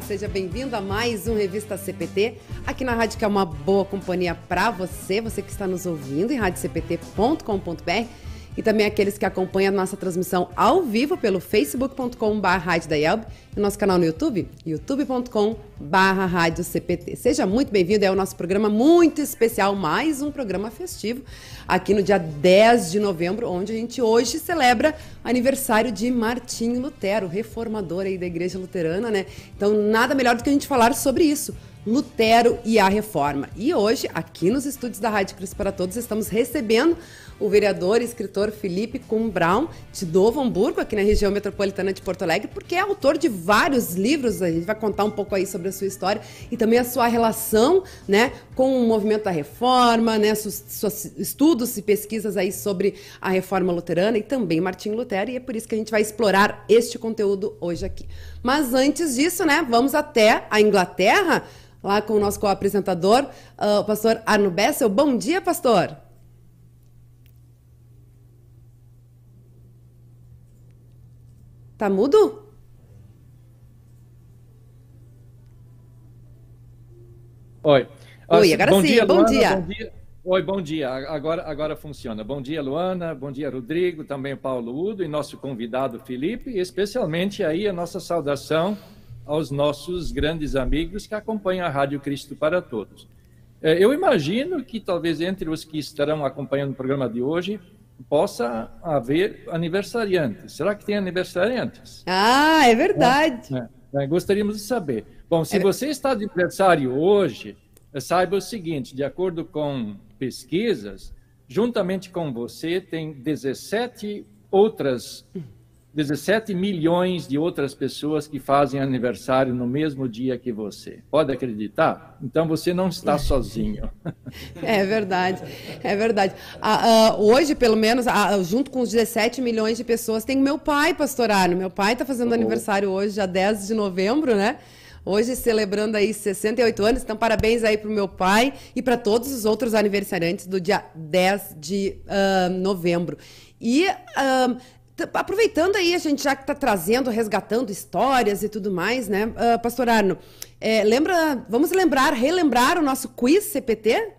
seja bem-vindo a mais um Revista CPT, aqui na rádio que é uma boa companhia para você, você que está nos ouvindo em radiocpt.com.br e também aqueles que acompanham a nossa transmissão ao vivo pelo facebook.com.br e nosso canal no YouTube, youtube.com.br CPT. Seja muito bem-vindo, é o nosso programa muito especial, mais um programa festivo, aqui no dia 10 de novembro, onde a gente hoje celebra aniversário de Martinho Lutero, reformador aí da Igreja Luterana, né? Então, nada melhor do que a gente falar sobre isso. Lutero e a Reforma. E hoje, aqui nos estúdios da Rádio Cristo para Todos, estamos recebendo o vereador e escritor Felipe Kuhn Braun, de Novo Hamburgo, aqui na região metropolitana de Porto Alegre, porque é autor de vários livros, a gente vai contar um pouco aí sobre a sua história e também a sua relação né, com o movimento da reforma, né, seus, seus estudos e pesquisas aí sobre a reforma luterana e também Martinho Lutero, e é por isso que a gente vai explorar este conteúdo hoje aqui. Mas antes disso, né, vamos até a Inglaterra, lá com o nosso co-apresentador, uh, o pastor Arno Bessel. Bom dia, pastor! Tá mudo? Oi. Oi, agora bom sim, dia, bom Luana, dia. Bom dia. Oi, bom dia. Agora, agora funciona. Bom dia, Luana. Bom dia, Rodrigo. Também Paulo Udo e nosso convidado Felipe. E especialmente aí a nossa saudação aos nossos grandes amigos que acompanham a Rádio Cristo para Todos. É, eu imagino que talvez entre os que estarão acompanhando o programa de hoje possa haver aniversariantes. Será que tem aniversariantes? Ah, é verdade. É, é, gostaríamos de saber. Bom, se é... você está de aniversário hoje, saiba o seguinte: de acordo com pesquisas, juntamente com você tem 17 outras 17 milhões de outras pessoas que fazem aniversário no mesmo dia que você. Pode acreditar? Então você não está sozinho. É verdade, é verdade. Ah, ah, hoje, pelo menos, ah, junto com os 17 milhões de pessoas, tem o meu pai, pastorário. Meu pai está fazendo oh. aniversário hoje, dia 10 de novembro, né? Hoje celebrando aí 68 anos, então parabéns aí para o meu pai e para todos os outros aniversariantes do dia 10 de uh, novembro. E uh, aproveitando aí, a gente já que está trazendo, resgatando histórias e tudo mais, né, uh, Pastor Arno, é, lembra, vamos lembrar, relembrar o nosso quiz CPT?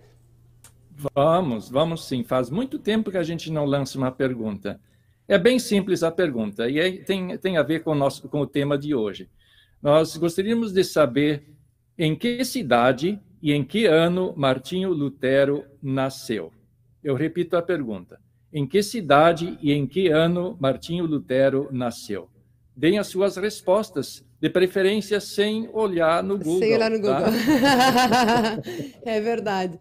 Vamos, vamos sim. Faz muito tempo que a gente não lança uma pergunta. É bem simples a pergunta e é, tem, tem a ver com o, nosso, com o tema de hoje. Nós gostaríamos de saber em que cidade e em que ano Martinho Lutero nasceu. Eu repito a pergunta em que cidade e em que ano Martinho Lutero nasceu. Deem as suas respostas, de preferência sem olhar no Google. Sem olhar no tá? Google. é verdade.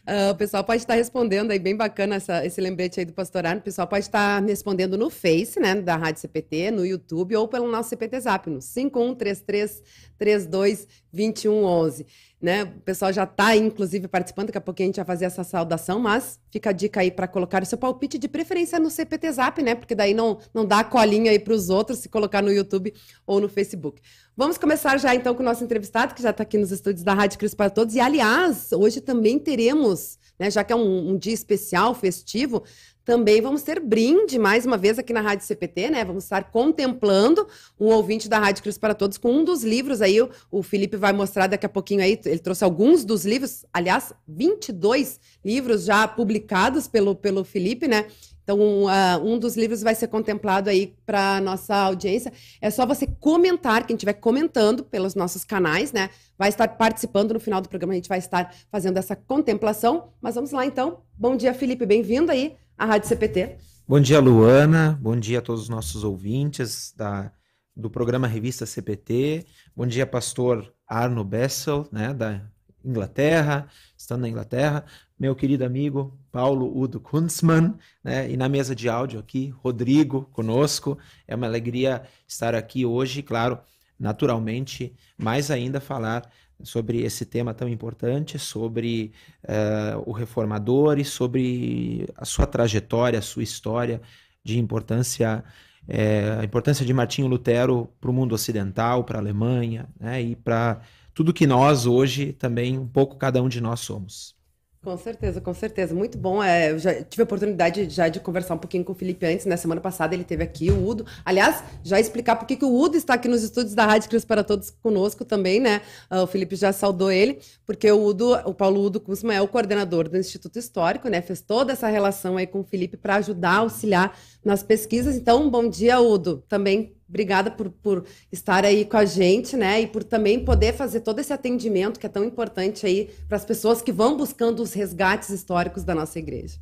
Uh, o pessoal pode estar respondendo aí, bem bacana essa, esse lembrete aí do pastorado. O pessoal pode estar respondendo no Face, né, da Rádio CPT, no YouTube ou pelo nosso CPT Zap, no 5133 32 2111 né? O pessoal já está, inclusive, participando, daqui a pouquinho a gente vai fazer essa saudação, mas fica a dica aí para colocar o seu palpite de preferência no CPT Zap, né? Porque daí não, não dá colinha aí para os outros se colocar no YouTube ou no Facebook. Vamos começar já então com o nosso entrevistado, que já está aqui nos estúdios da Rádio Cristo para Todos. E, aliás, hoje também teremos, né, já que é um, um dia especial, festivo, também vamos ter brinde mais uma vez aqui na Rádio CPT, né? Vamos estar contemplando um ouvinte da Rádio Cristo para Todos com um dos livros aí. O, o Felipe vai mostrar daqui a pouquinho aí. Ele trouxe alguns dos livros, aliás, 22 livros já publicados pelo, pelo Felipe, né? Então, um, uh, um dos livros vai ser contemplado aí para nossa audiência. É só você comentar, quem estiver comentando pelos nossos canais, né? Vai estar participando no final do programa, a gente vai estar fazendo essa contemplação. Mas vamos lá então. Bom dia, Felipe, bem-vindo aí a Rádio CPT. Bom dia, Luana. Bom dia a todos os nossos ouvintes da, do programa Revista CPT. Bom dia, pastor Arno Bessel, né, da Inglaterra, estando na Inglaterra. Meu querido amigo Paulo Udo Kunzmann, né, e na mesa de áudio aqui, Rodrigo conosco. É uma alegria estar aqui hoje, claro, naturalmente, mais ainda falar sobre esse tema tão importante, sobre uh, o reformador e sobre a sua trajetória, a sua história de importância, é, a importância de Martinho Lutero para o mundo ocidental, para a Alemanha, né, e para tudo que nós hoje também, um pouco cada um de nós somos. Com certeza, com certeza. Muito bom. É, eu já tive a oportunidade já de conversar um pouquinho com o Felipe antes. Na né? semana passada ele teve aqui, o Udo. Aliás, já explicar por que o Udo está aqui nos estúdios da Rádio Cruz para Todos conosco também, né? Uh, o Felipe já saudou ele, porque o Udo, o Paulo Udo Kusma é o coordenador do Instituto Histórico, né? Fez toda essa relação aí com o Felipe para ajudar, auxiliar nas pesquisas. Então, bom dia, Udo. Também Obrigada por, por estar aí com a gente, né? E por também poder fazer todo esse atendimento que é tão importante aí para as pessoas que vão buscando os resgates históricos da nossa igreja.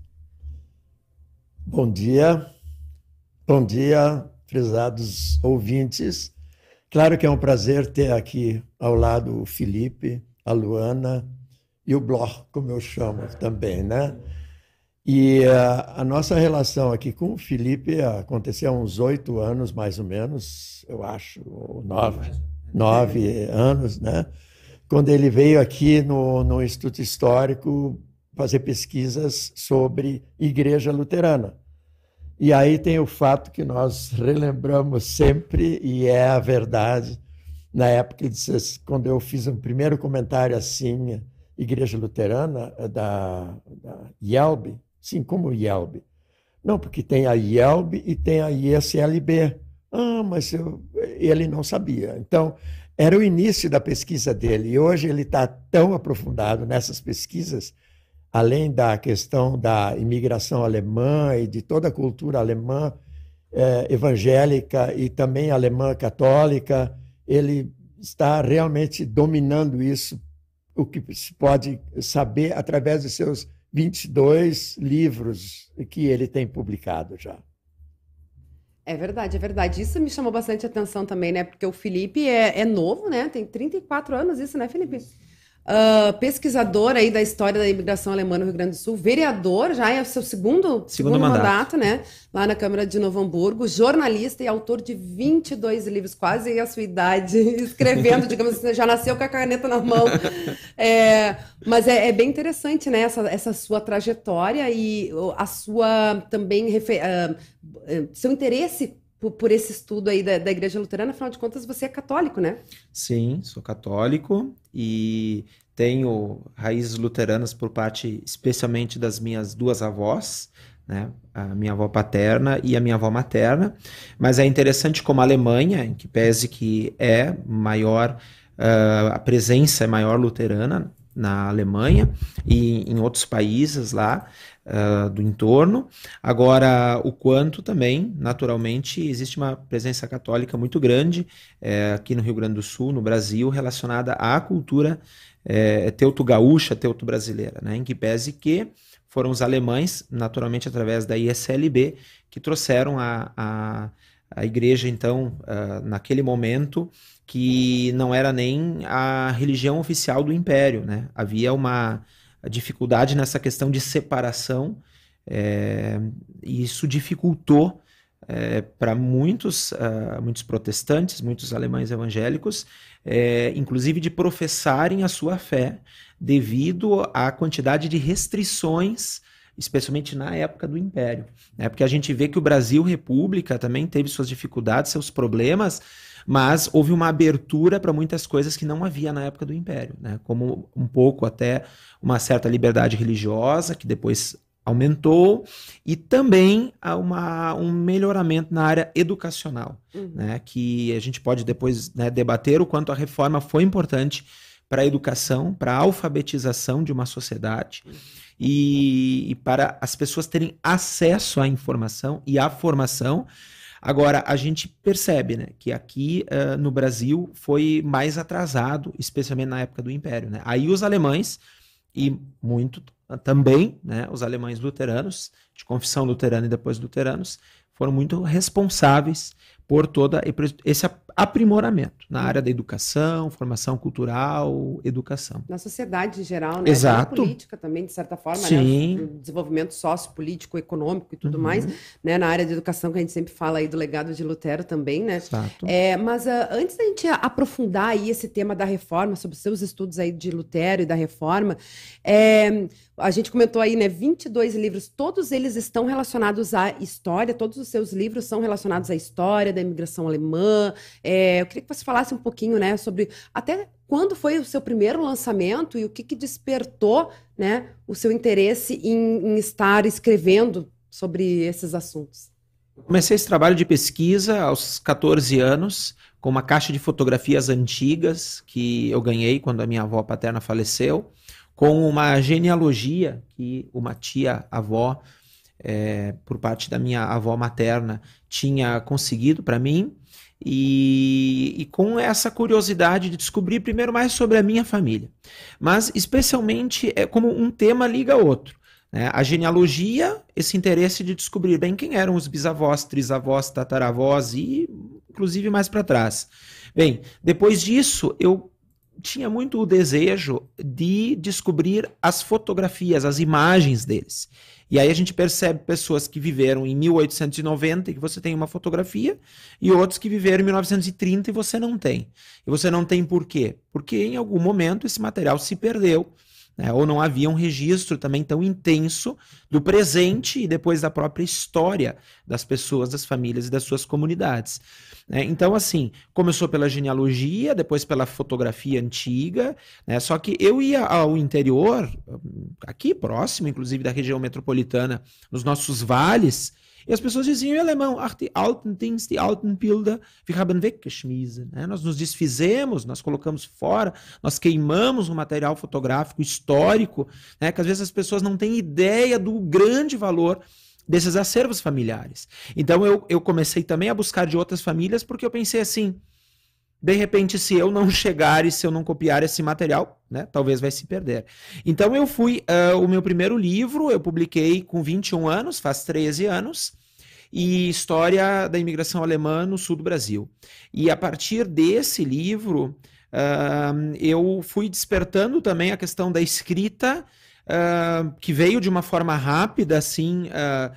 Bom dia, bom dia, prezados ouvintes. Claro que é um prazer ter aqui ao lado o Felipe, a Luana e o Blor, como eu chamo também, né? E a, a, nossa relação aqui com o Felipe aconteceu há uns oito anos, mais ou menos, eu acho, ou nove, nove anos, né? Quando ele veio aqui no, no Instituto Histórico fazer pesquisas sobre Igreja Luterana. E aí tem o fato que nós relembramos sempre, e é a verdade, na época, quando eu fiz um primeiro comentário assim, Igreja Luterana, da, da Yelbe, Sim, como IELB. Não, porque tem a IELB e tem a ISLB. Ah, mas eu, ele não sabia. Então, era o início da pesquisa dele. E hoje ele está tão aprofundado nessas pesquisas, além da questão da imigração alemã e de toda a cultura alemã eh, evangélica e também alemã católica, ele está realmente dominando isso, o que se pode saber através de seus 22 livros que ele tem publicado já. É verdade, é verdade. Isso me chamou bastante atenção também, né? Porque o Felipe é, é novo, né? Tem 34 anos, isso, né, Felipe? Uh, pesquisador aí da história da imigração alemã no Rio Grande do Sul, vereador, já é o seu segundo, segundo, segundo mandato. mandato. né? Lá na Câmara de Novo Hamburgo, jornalista e autor de 22 livros, quase a sua idade, escrevendo, digamos assim, já nasceu com a caneta na mão. É, mas é, é, bem interessante, né? Essa, essa sua trajetória e a sua também, uh, seu interesse por, por, esse estudo aí da, da Igreja Luterana, afinal de contas, você é católico, né? Sim, sou católico e tenho raízes luteranas por parte, especialmente das minhas duas avós, né? A minha avó paterna e a minha avó materna. Mas é interessante como a Alemanha, em que pese que é maior, uh, a presença é maior luterana na Alemanha e em outros países lá, uh, do entorno. Agora, o quanto também, naturalmente, existe uma presença católica muito grande é, aqui no Rio Grande do Sul, no Brasil, relacionada à cultura é, teuto-gaúcha, teuto-brasileira, né? em que pese que foram os alemães, naturalmente através da ISLB, que trouxeram a, a, a igreja, então, uh, naquele momento, que não era nem a religião oficial do império, né? Havia uma dificuldade nessa questão de separação, é, e isso dificultou é, para muitos, uh, muitos protestantes, muitos alemães evangélicos, é, inclusive de professarem a sua fé devido à quantidade de restrições, especialmente na época do Império. Né? Porque a gente vê que o Brasil República também teve suas dificuldades, seus problemas, mas houve uma abertura para muitas coisas que não havia na época do Império, né? como um pouco até uma certa liberdade religiosa, que depois aumentou, e também uma, um melhoramento na área educacional, uhum. né? que a gente pode depois né, debater o quanto a reforma foi importante para a educação, para a alfabetização de uma sociedade. E, e, para as pessoas terem acesso à informação e à formação Agora, a gente percebe né, que aqui uh, no Brasil foi mais atrasado, especialmente na época do Império. Né? Aí os alemães, e muito também né, os alemães luteranos, de confissão luterana e depois luteranos, foram muito responsáveis por todo esse aprimoramento na área da educação, formação cultural, educação. Na sociedade em geral, né? Exato. Na política também, de certa forma, Sim. né? desenvolvimento sociopolítico, econômico e tudo uhum. mais, né? Na área de educação, que a gente sempre fala aí do legado de Lutero também, né? Exato. É, mas uh, antes da gente aprofundar aí esse tema da reforma, sobre os seus estudos aí de Lutero e da reforma, é, a gente comentou aí, né, 22 livros, todos eles estão relacionados à história, todos os seus livros são relacionados à história da imigração alemã. É, eu queria que você falasse um pouquinho, né, sobre até quando foi o seu primeiro lançamento e o que, que despertou né, o seu interesse em, em estar escrevendo sobre esses assuntos? Comecei esse trabalho de pesquisa aos 14 anos, com uma caixa de fotografias antigas que eu ganhei quando a minha avó paterna faleceu, com uma genealogia que uma tia-avó, é, por parte da minha avó materna, tinha conseguido para mim. E, e, com essa curiosidade de descobrir primeiro mais sobre a minha família, mas especialmente é como um tema liga outro. Né? A genealogia, esse interesse de descobrir bem quem eram os bisavós, trisavós, tataravós e inclusive mais para trás. Bem, depois disso eu tinha muito o desejo de descobrir as fotografias, as imagens deles. E aí a gente percebe pessoas que viveram em 1890 e que você tem uma fotografia, e outros que viveram em 1930 e você não tem. E você não tem por quê? Porque em algum momento esse material se perdeu. Né? Ou não havia um registro também tão intenso do presente e depois da própria história das pessoas, das famílias e das suas comunidades. Né? Então, assim, começou pela genealogia, depois pela fotografia antiga, né? só que eu ia ao interior, aqui próximo, inclusive da região metropolitana, nos nossos vales, e as pessoas diziam em alemão, ach, die alten Dings, die alten Bilder, wir haben weggeschmissen. Né? Nós nos desfizemos, nós colocamos fora, nós queimamos o material fotográfico histórico, né? que às vezes as pessoas não têm ideia do grande valor desses acervos familiares. Então eu, eu comecei também a buscar de outras famílias, porque eu pensei assim, de repente, se eu não chegar e se eu não copiar esse material, né, talvez vai se perder. Então eu fui, uh, o meu primeiro livro eu publiquei com 21 anos, faz 13 anos, e História da Imigração Alemã no Sul do Brasil. E a partir desse livro, uh, eu fui despertando também a questão da escrita, uh, que veio de uma forma rápida, assim, uh,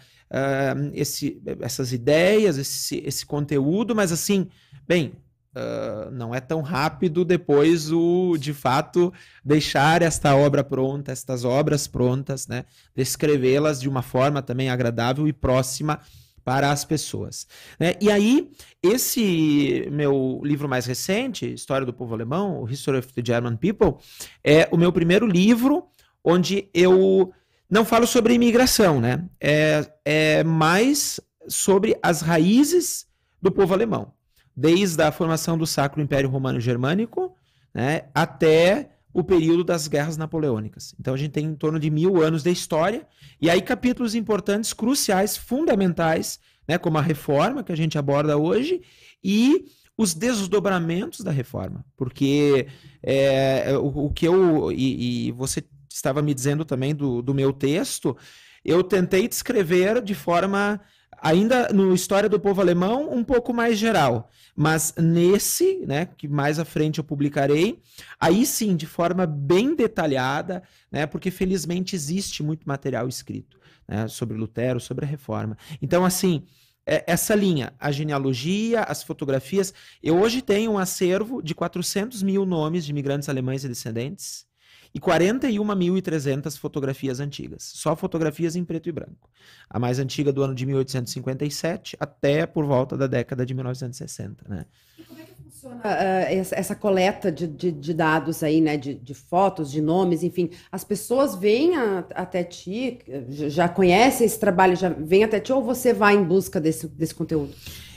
esse, essas ideias, esse, esse conteúdo, mas assim, bem, Uh, não é tão rápido depois o de fato deixar esta obra pronta, estas obras prontas, né? Descrevê-las de uma forma também agradável e próxima para as pessoas. Né? E aí, esse meu livro mais recente, História do Povo Alemão, History of the German People, é o meu primeiro livro onde eu não falo sobre imigração, né? É, é mais sobre as raízes do povo alemão, desde a formação do Sacro Império Romano Germânico, né, até o período das guerras napoleônicas. Então a gente tem em torno de mil anos de história e aí capítulos importantes, cruciais, fundamentais, né, como a reforma que a gente aborda hoje e os desdobramentos da reforma, porque é, o, o, que eu e, e você estava me dizendo também do, do meu texto, eu tentei descrever de forma ainda no História do Povo Alemão, um pouco mais geral. Mas nesse, né, que mais à frente eu publicarei, aí sim, de forma bem detalhada, né, porque felizmente existe muito material escrito né, sobre Lutero, sobre a reforma. Então, assim, é, essa linha, a genealogia, as fotografias. Eu hoje tenho um acervo de 400 mil nomes de imigrantes alemães e descendentes e 41.300 fotografias antigas, só fotografias em preto e branco. A mais antiga do ano de 1857 até por volta da década de 1960, né? E como é que funciona uh, essa, coleta de, de, de, dados aí, né, de, de, fotos, de nomes, enfim, as pessoas vêm a, até ti, já conhecem esse trabalho, já vêm até ti ou você vai em busca desse, desse conteúdo?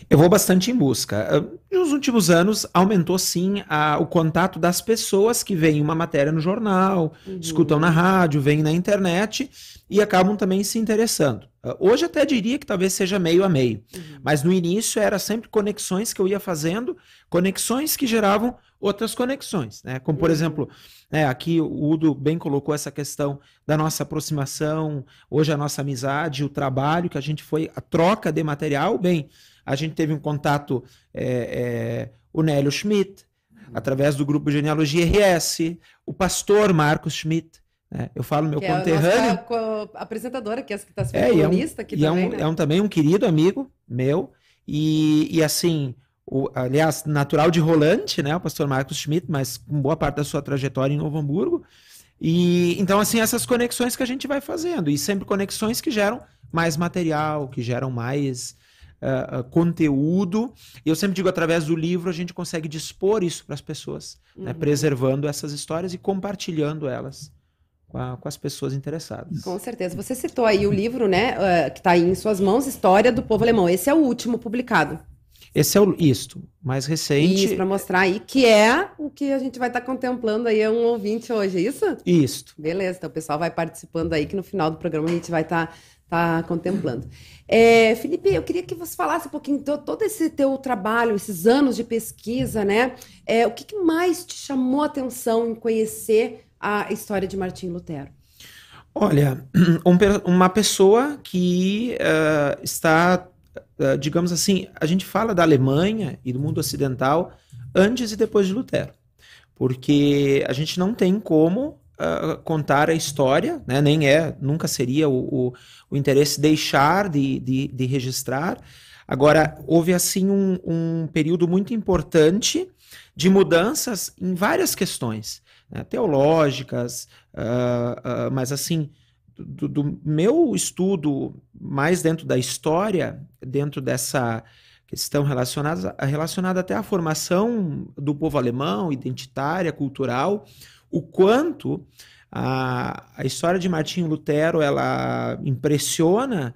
Eu vou bastante em busca. Ah, nos últimos anos, aumentou sim a, o contato das pessoas que veem uma matéria no jornal, uhum. escutam na rádio, veem na internet e acabam também se interessando. Ah, hoje até diria que talvez seja meio a meio, uhum. mas no início era sempre conexões que eu ia fazendo, conexões que geravam outras conexões, né? Como por uhum. exemplo, né, aqui o Udo bem colocou essa questão da nossa aproximação, hoje a nossa amizade, o trabalho que a gente foi, a troca de material, bem, a gente teve um contato, é, é, o Nélio Schmidt, através do grupo Genealogia RS, o pastor Marcos Schmidt, né? eu falo meu que conterrâneo. É a apresentadora, que é que está sendo é, colunista é um, aqui também, é um, né? é um, também um querido amigo meu, e, e assim, o, aliás, natural de Rolante, né, o pastor Marcos Schmidt, mas com boa parte da sua trajetória em Novo Hamburgo. E então, assim, essas conexões que a gente vai fazendo, e sempre conexões que geram mais material, que geram mais uh, uh, conteúdo. Eu sempre digo, através do livro, a gente consegue dispor isso para as pessoas, né? uhum. né? preservando essas histórias e compartilhando elas com, as pessoas interessadas. Com certeza. Você citou aí o livro, né, uh, que está em suas mãos, História do Povo Alemão. Esse é o último publicado. Esse é o isto, mais recente. Isso, para mostrar aí que é o que a gente vai estar tá contemplando aí um ouvinte hoje, é isso? Isto. Beleza, então o pessoal vai participando aí, que no final do programa a gente vai estar tá, tá contemplando. É, Felipe, eu queria que você falasse um pouquinho de todo esse teu trabalho, esses anos de pesquisa, né? É, o que, que mais te chamou a atenção em conhecer a história de Martim Lutero? Olha, um, uma pessoa que uh, está ah, digamos assim, a gente fala da Alemanha e do mundo ocidental antes e depois de Lutero, porque a gente não tem como uh, contar a história, né? nem é, nunca seria o, o, o interesse deixar de, de, de, registrar. Agora, houve assim um, um período muito importante de mudanças em várias questões, né? teológicas, uh, uh, mas assim, do, do, meu estudo mais dentro da história, dentro dessa questão relacionada, relacionada até à formação do povo alemão, identitária, cultural, o quanto a, a história de Martinho Lutero ela impressiona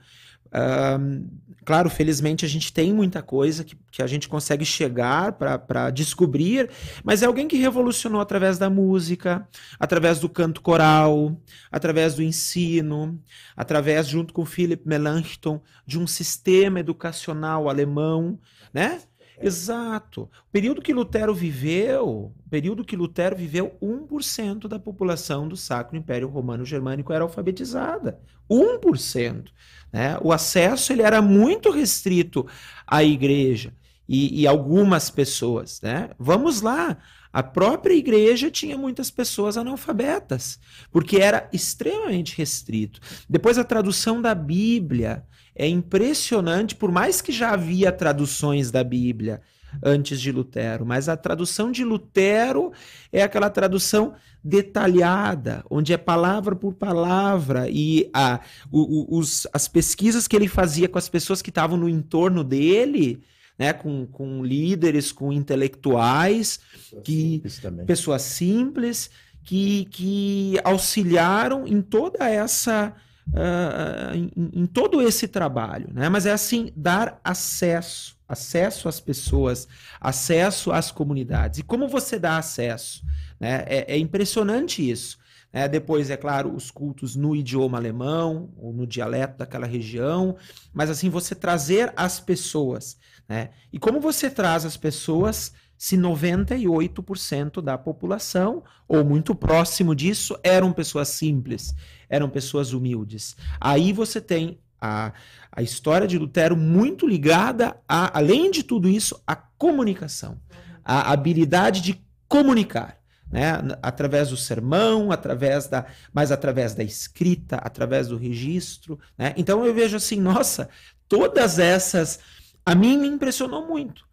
Uh, claro, felizmente a gente tem muita coisa que, que a gente consegue chegar para descobrir, mas é alguém que revolucionou através da música, através do canto coral, através do ensino, através, junto com Philip Melanchthon, de um sistema educacional alemão, né? Exato. O período que Lutero viveu, período que Lutero viveu, 1% da população do Sacro Império Romano Germânico era alfabetizada. 1%. Né? O acesso ele era muito restrito à igreja e, e algumas pessoas. Né? Vamos lá, a própria igreja tinha muitas pessoas analfabetas, porque era extremamente restrito. Depois, a tradução da Bíblia é impressionante, por mais que já havia traduções da Bíblia antes de Lutero, mas a tradução de Lutero é aquela tradução detalhada, onde é palavra por palavra, e a, o, os, as pesquisas que ele fazia com as pessoas que estavam no entorno dele, né, com, com líderes, com intelectuais, pessoas que simples pessoas simples que, que auxiliaram em toda essa uh, em, em, todo esse trabalho, né? Mas é assim dar acesso, acesso às pessoas, acesso às comunidades. E como você dá acesso? Né? É, é impressionante isso. Né? Depois, é claro, os cultos no idioma alemão, ou no dialeto daquela região, mas assim, você trazer as pessoas. Né? E como você traz as pessoas se 98% da população, ou muito próximo disso, eram pessoas simples, eram pessoas humildes. Aí você tem a, a história de Lutero muito ligada, a, além de tudo isso, à comunicação, a habilidade de comunicar né? através do sermão, através da, mas através da escrita, através do registro. Né? Então eu vejo assim, nossa, todas essas. A mim me impressionou muito.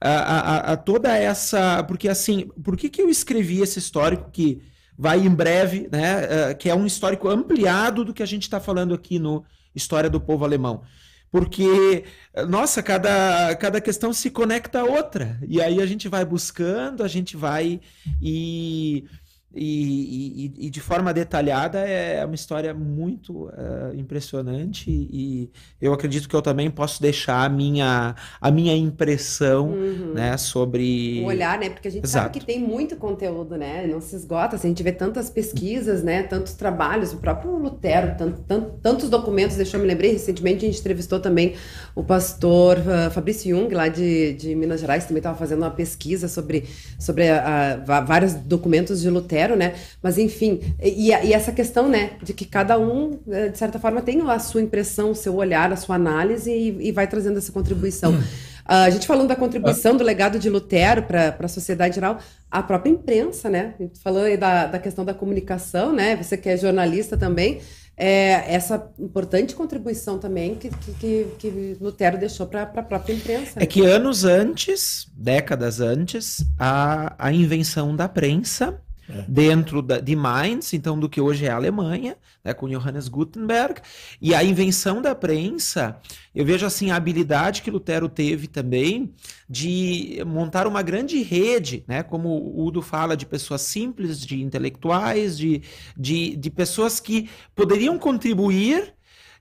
A, a, a, toda essa. Porque assim, por que, que eu escrevi esse histórico que vai em breve, né? Uh, que é um histórico ampliado do que a gente está falando aqui no História do Povo Alemão? porque, nossa, cada, cada questão se conecta a outra. E aí a gente vai buscando, a gente vai e e, e, e, de forma detalhada é uma história muito uh, impressionante e eu acredito que eu também posso deixar a minha, a minha impressão uhum. né, sobre... O olhar, né? Porque a gente Exato. sabe que tem muito conteúdo, né? Não se esgota, assim, a gente vê tantas pesquisas, né? Tantos trabalhos, o próprio Lutero, tant, tant, tantos documentos, deixou eu me lembrei, recentemente a gente entrevistou também o pastor uh, Fabrício Jung, lá de, de Minas Gerais, também estava fazendo uma pesquisa sobre, sobre a, a, vários documentos de Lutero, né? Mas enfim, e, e, essa questão, né, de que cada um, eh, de certa forma, tem a sua impressão, o seu olhar, a sua análise e, e vai trazendo essa contribuição. Uh, a gente falando da contribuição do legado de Lutero para a sociedade geral, a própria imprensa, né? A gente falou aí da, da questão da comunicação, né? Você que é jornalista também, é, essa importante contribuição também que, que, que Lutero deixou para a própria imprensa. É que anos antes, décadas antes, a, a invenção da prensa é. dentro da, de Mainz, então do que hoje é a Alemanha, né, com Johannes Gutenberg, e a invenção da prensa, eu vejo assim a habilidade que Lutero teve também de montar uma grande rede, né, como o Udo fala, de pessoas simples, de intelectuais, de, de, de pessoas que poderiam contribuir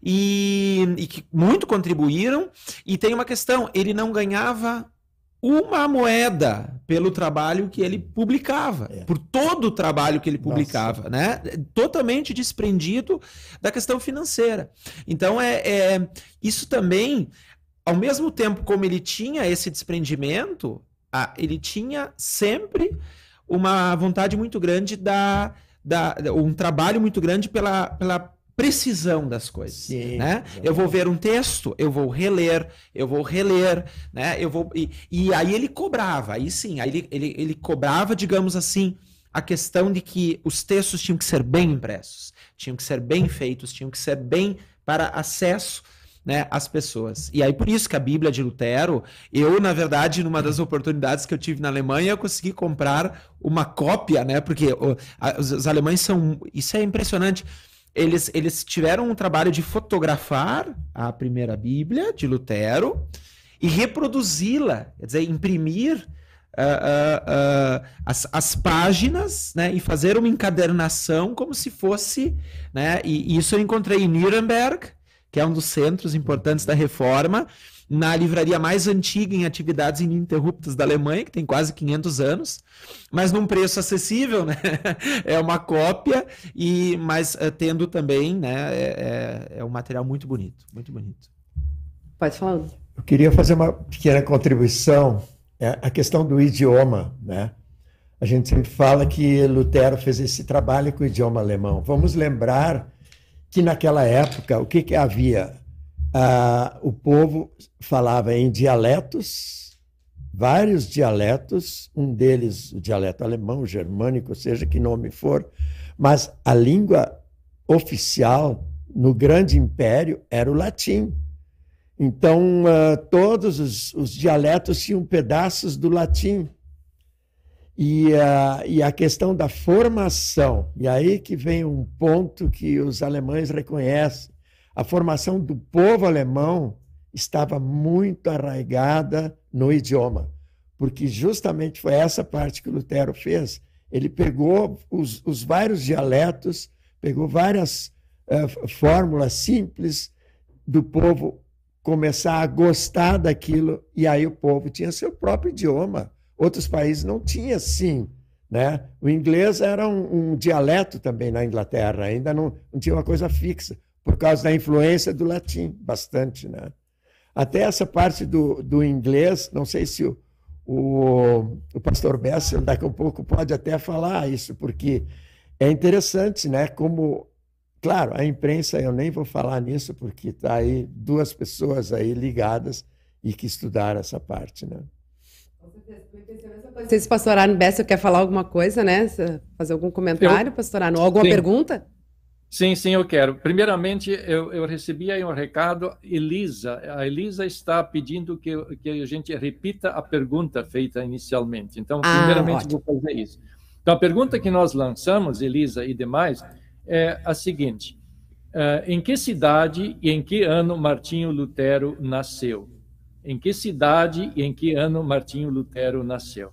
e, e que muito contribuíram. E tem uma questão: ele não ganhava uma moeda pelo trabalho que ele publicava, é. por todo o trabalho que ele publicava, Nossa. né? Totalmente desprendido da questão financeira. Então é, é, isso também, ao mesmo tempo como ele tinha esse desprendimento, ah, ele tinha sempre uma vontade muito grande da, da um trabalho muito grande pela, pela precisão das coisas, Sim, né? Eu vou ver um texto, eu vou reler, eu vou reler, né? Eu vou e, e aí ele cobrava, aí sim, aí ele, ele, ele cobrava, digamos assim, a questão de que os textos tinham que ser bem impressos, tinham que ser bem feitos, tinham que ser bem para acesso né, às pessoas. E aí, por isso que a Bíblia de Lutero, eu, na verdade, numa das oportunidades que eu tive na Alemanha, eu consegui comprar uma cópia, né? Porque o, a, os, os alemães são. Isso é impressionante eles, eles tiveram um trabalho de fotografar a primeira Bíblia de Lutero e reproduzi-la, quer dizer, imprimir uh, uh, uh, as, as páginas né, e fazer uma encadernação como se fosse. Né, e, e isso eu encontrei em Nuremberg, que é um dos centros importantes da reforma na livraria mais antiga em atividades ininterruptas da Alemanha, que tem quase 500 anos, mas num preço acessível, né? É uma cópia, e mas uh, tendo também, né? É, é, é, um material muito bonito, muito bonito. Pode falar. Eu queria fazer uma pequena contribuição, é a questão do idioma, né? A gente sempre fala que Lutero fez esse trabalho com o idioma alemão. Vamos lembrar que naquela época o que, que havia? Ah, o povo falava em dialetos, vários dialetos, um deles o dialeto alemão, germânico, seja que nome for, mas a língua oficial no grande império era o latim. Então, uh, todos os, os, dialetos tinham pedaços do latim. E, uh, e a questão da formação, e aí que vem um ponto que os alemães reconhecem, a formação do povo alemão estava muito arraigada no idioma, porque justamente foi essa parte que Lutero fez. Ele pegou os, os vários dialetos, pegou várias uh, fórmulas simples do povo começar a gostar daquilo, e aí o povo tinha seu próprio idioma. Outros países não tinham assim. Né? O inglês era um, um dialeto também na Inglaterra, ainda não, não tinha uma coisa fixa por causa da influência do latim, bastante, né? Até essa parte do, do inglês, não sei se o, o, o pastor Bessel daqui a pouco pode até falar isso, porque é interessante, né? Como, claro, a imprensa, eu nem vou falar nisso, porque está aí duas pessoas aí ligadas e que estudaram essa parte, né? Não sei se o pastor Arno Bessel quer falar alguma coisa, né? Fazer algum comentário, eu... pastor Arno? Alguma Sim. pergunta? Sim, sim, eu quero. Primeiramente, eu, eu recebi aí um recado, Elisa. A Elisa está pedindo que, que a gente repita a pergunta feita inicialmente. Então, ah, primeiramente, ótimo. vou fazer isso. Então, a pergunta que nós lançamos, Elisa e demais, é a seguinte: uh, em que cidade e em que ano Martinho Lutero nasceu? Em que cidade e em que ano Martinho Lutero nasceu?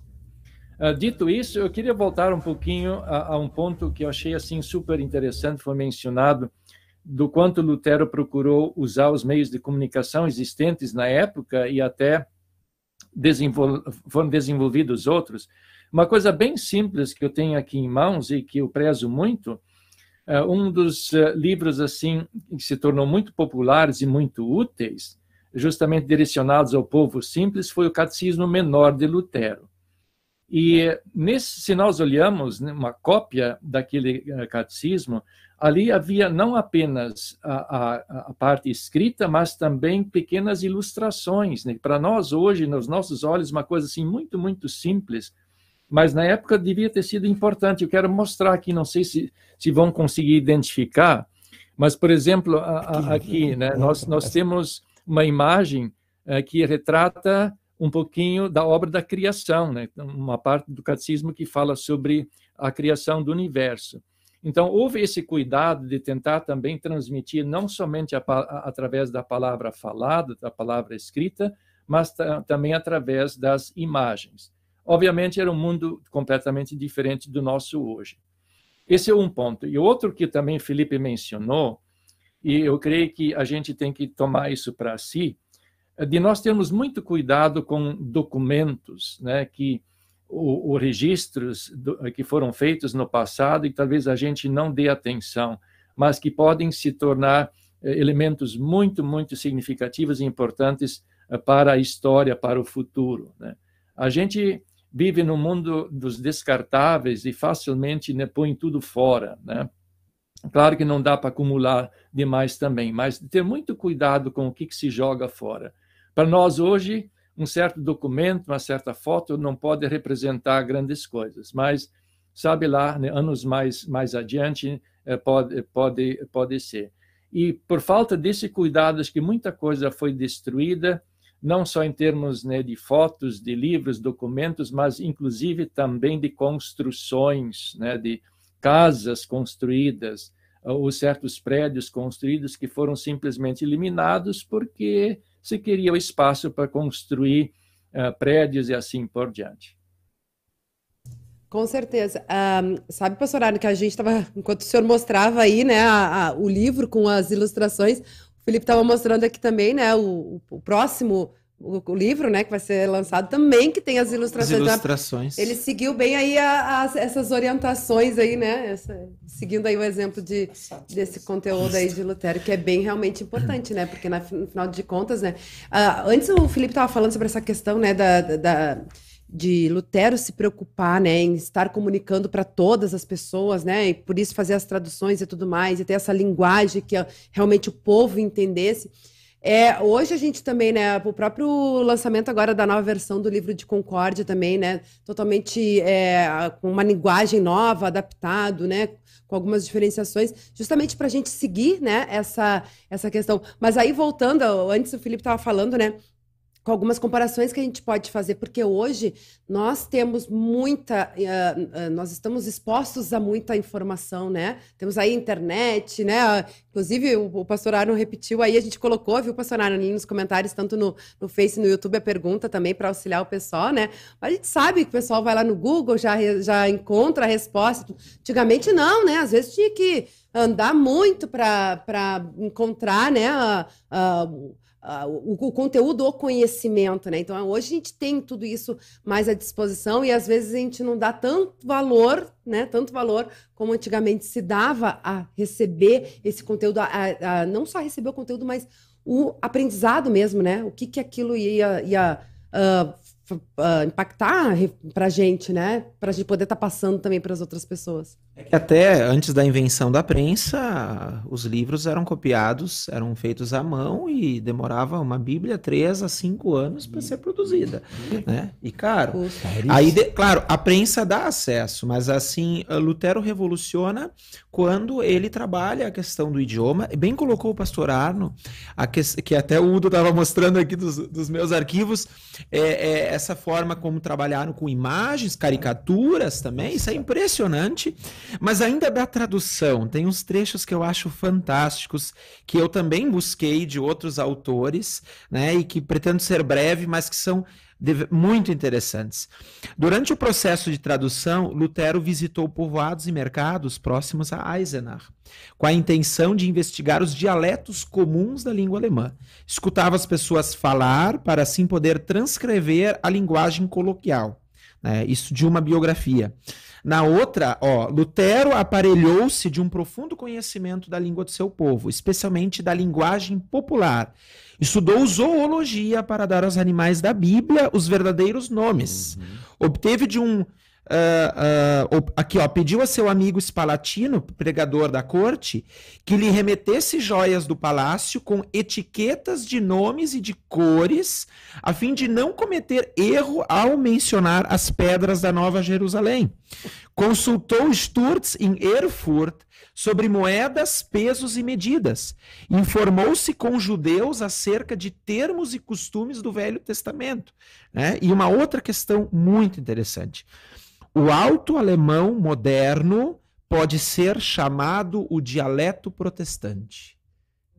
Uh, dito isso, eu queria voltar um pouquinho a, a, um ponto que eu achei assim super interessante, foi mencionado do quanto Lutero procurou usar os meios de comunicação existentes na época e até desenvol foram desenvolvidos outros. Uma coisa bem simples que eu tenho aqui em mãos e que eu prezo muito, uh, um dos uh, livros assim que se tornou muito populares e muito úteis, justamente direcionados ao povo simples, foi o Catecismo Menor de Lutero. E nesse, se nós olhamos né, uma cópia daquele eh, catecismo, ali havia não apenas a, a, a parte escrita, mas também pequenas ilustrações. Né? Para nós hoje, nos nossos olhos, uma coisa assim muito, muito simples, mas na época devia ter sido importante. Eu quero mostrar aqui, não sei se, se vão conseguir identificar, mas, por exemplo, a, aqui, né, nós, nós temos uma imagem uh, que retrata um pouquinho da obra da criação, né? uma parte do catecismo que fala sobre a criação do universo. Então, houve esse cuidado de tentar também transmitir, não somente a, a, através da palavra falada, da palavra escrita, mas também através das imagens. Obviamente, era um mundo completamente diferente do nosso hoje. Esse é um ponto. E outro que também Felipe mencionou, e eu creio que a gente tem que tomar isso para si, de nós termos muito cuidado com documentos, né, que os registros do, que foram feitos no passado e talvez a gente não dê atenção, mas que podem se tornar eh, elementos muito, muito significativos e importantes eh, para a história, para o futuro. Né? A gente vive no mundo dos descartáveis e facilmente né, põe tudo fora. Né? Claro que não dá para acumular demais também, mas ter muito cuidado com o que, que se joga fora. Para nós hoje, um certo documento, uma certa foto não pode representar grandes coisas, mas sabe lá, né, anos mais mais adiante eh, pode pode pode ser. E por falta desse cuidado, acho que muita coisa foi destruída, não só em termos né, de fotos, de livros, documentos, mas inclusive também de construções, né, de casas construídas, ou certos prédios construídos que foram simplesmente eliminados porque se queria o espaço para construir uh, prédios e assim por diante. Com certeza. Um, sabe, pastor Arno, que a gente estava, enquanto o senhor mostrava aí, né, a, a, o livro com as ilustrações, o Felipe estava mostrando aqui também, né, o, o próximo o, o, livro, né, que vai ser lançado também, que tem as ilustrações. As ilustrações. Então, ele seguiu bem aí a, a, essas orientações aí, né, essa, seguindo aí o exemplo de, desse conteúdo aí de Lutero, que é bem realmente importante, né, porque na, no final de contas, né, uh, antes o Felipe estava falando sobre essa questão, né, da, da, da de Lutero se preocupar, né, em estar comunicando para todas as pessoas, né, e por isso fazer as traduções e tudo mais, e ter essa linguagem que realmente o povo entendesse. É, hoje a gente também, né, o próprio lançamento agora da nova versão do livro de Concórdia também, né, totalmente é, com uma linguagem nova, adaptado, né, com algumas diferenciações, justamente para a gente seguir, né, essa, essa questão. Mas aí voltando, antes o Felipe estava falando, né, com algumas comparações que a gente pode fazer, porque hoje nós temos muita, uh, uh, nós estamos expostos a muita informação, né? Temos aí internet, né? Inclusive o, o pastor Aaron repetiu aí, a gente colocou, viu, pastor Aaron, ali nos comentários, tanto no, no Face no YouTube, a pergunta também para auxiliar o pessoal, né? Mas a gente sabe que o pessoal vai lá no Google, já, já encontra a resposta. Antigamente não, né? Às vezes tinha que andar muito para encontrar, né? Uh, o, o, conteúdo, o conhecimento, né? Então, hoje a gente tem tudo isso mais à disposição e às vezes a gente não dá tanto valor, né? Tanto valor como antigamente se dava a receber esse conteúdo, a, a, a não só receber o conteúdo, mas o aprendizado mesmo, né? O que que aquilo ia, ia uh, uh, impactar para a gente, né? Para a gente poder estar tá passando também para as outras pessoas. É que até antes da invenção da prensa, os livros eram copiados, eram feitos à mão e demorava uma Bíblia três a cinco anos para ser produzida, né? E caro. Aí, de, claro, a prensa dá acesso, mas assim Lutero revoluciona quando ele trabalha a questão do idioma. Bem colocou o Pastor Arno, que, que até o Udo estava mostrando aqui dos, dos meus arquivos, é, é, essa forma como trabalharam com imagens, caricaturas também, isso é impressionante. Mas ainda da tradução, tem uns trechos que eu acho fantásticos, que eu também busquei de outros autores, né, e que pretendo ser breve, mas que são muito interessantes. Durante o processo de tradução, Lutero visitou povoados e mercados próximos a Eisenach, com a intenção de investigar os dialetos comuns da língua alemã. Escutava as pessoas falar para assim poder transcrever a linguagem coloquial. Né? Isso de uma biografia. Na outra, ó, Lutero aparelhou-se de um profundo conhecimento da língua do seu povo, especialmente da linguagem popular. Estudou zoologia para dar aos animais da Bíblia os verdadeiros nomes. Uhum. Obteve de um Uh, uh, aqui, ó, pediu a seu amigo Espalatino, pregador da corte, que lhe remetesse joias do palácio com etiquetas de nomes e de cores, a fim de não cometer erro ao mencionar as pedras da Nova Jerusalém. Consultou Sturz em Erfurt sobre moedas, pesos e medidas. Informou-se com judeus acerca de termos e costumes do Velho Testamento. Né? E uma outra questão muito interessante. O alto alemão moderno pode ser chamado o dialeto protestante.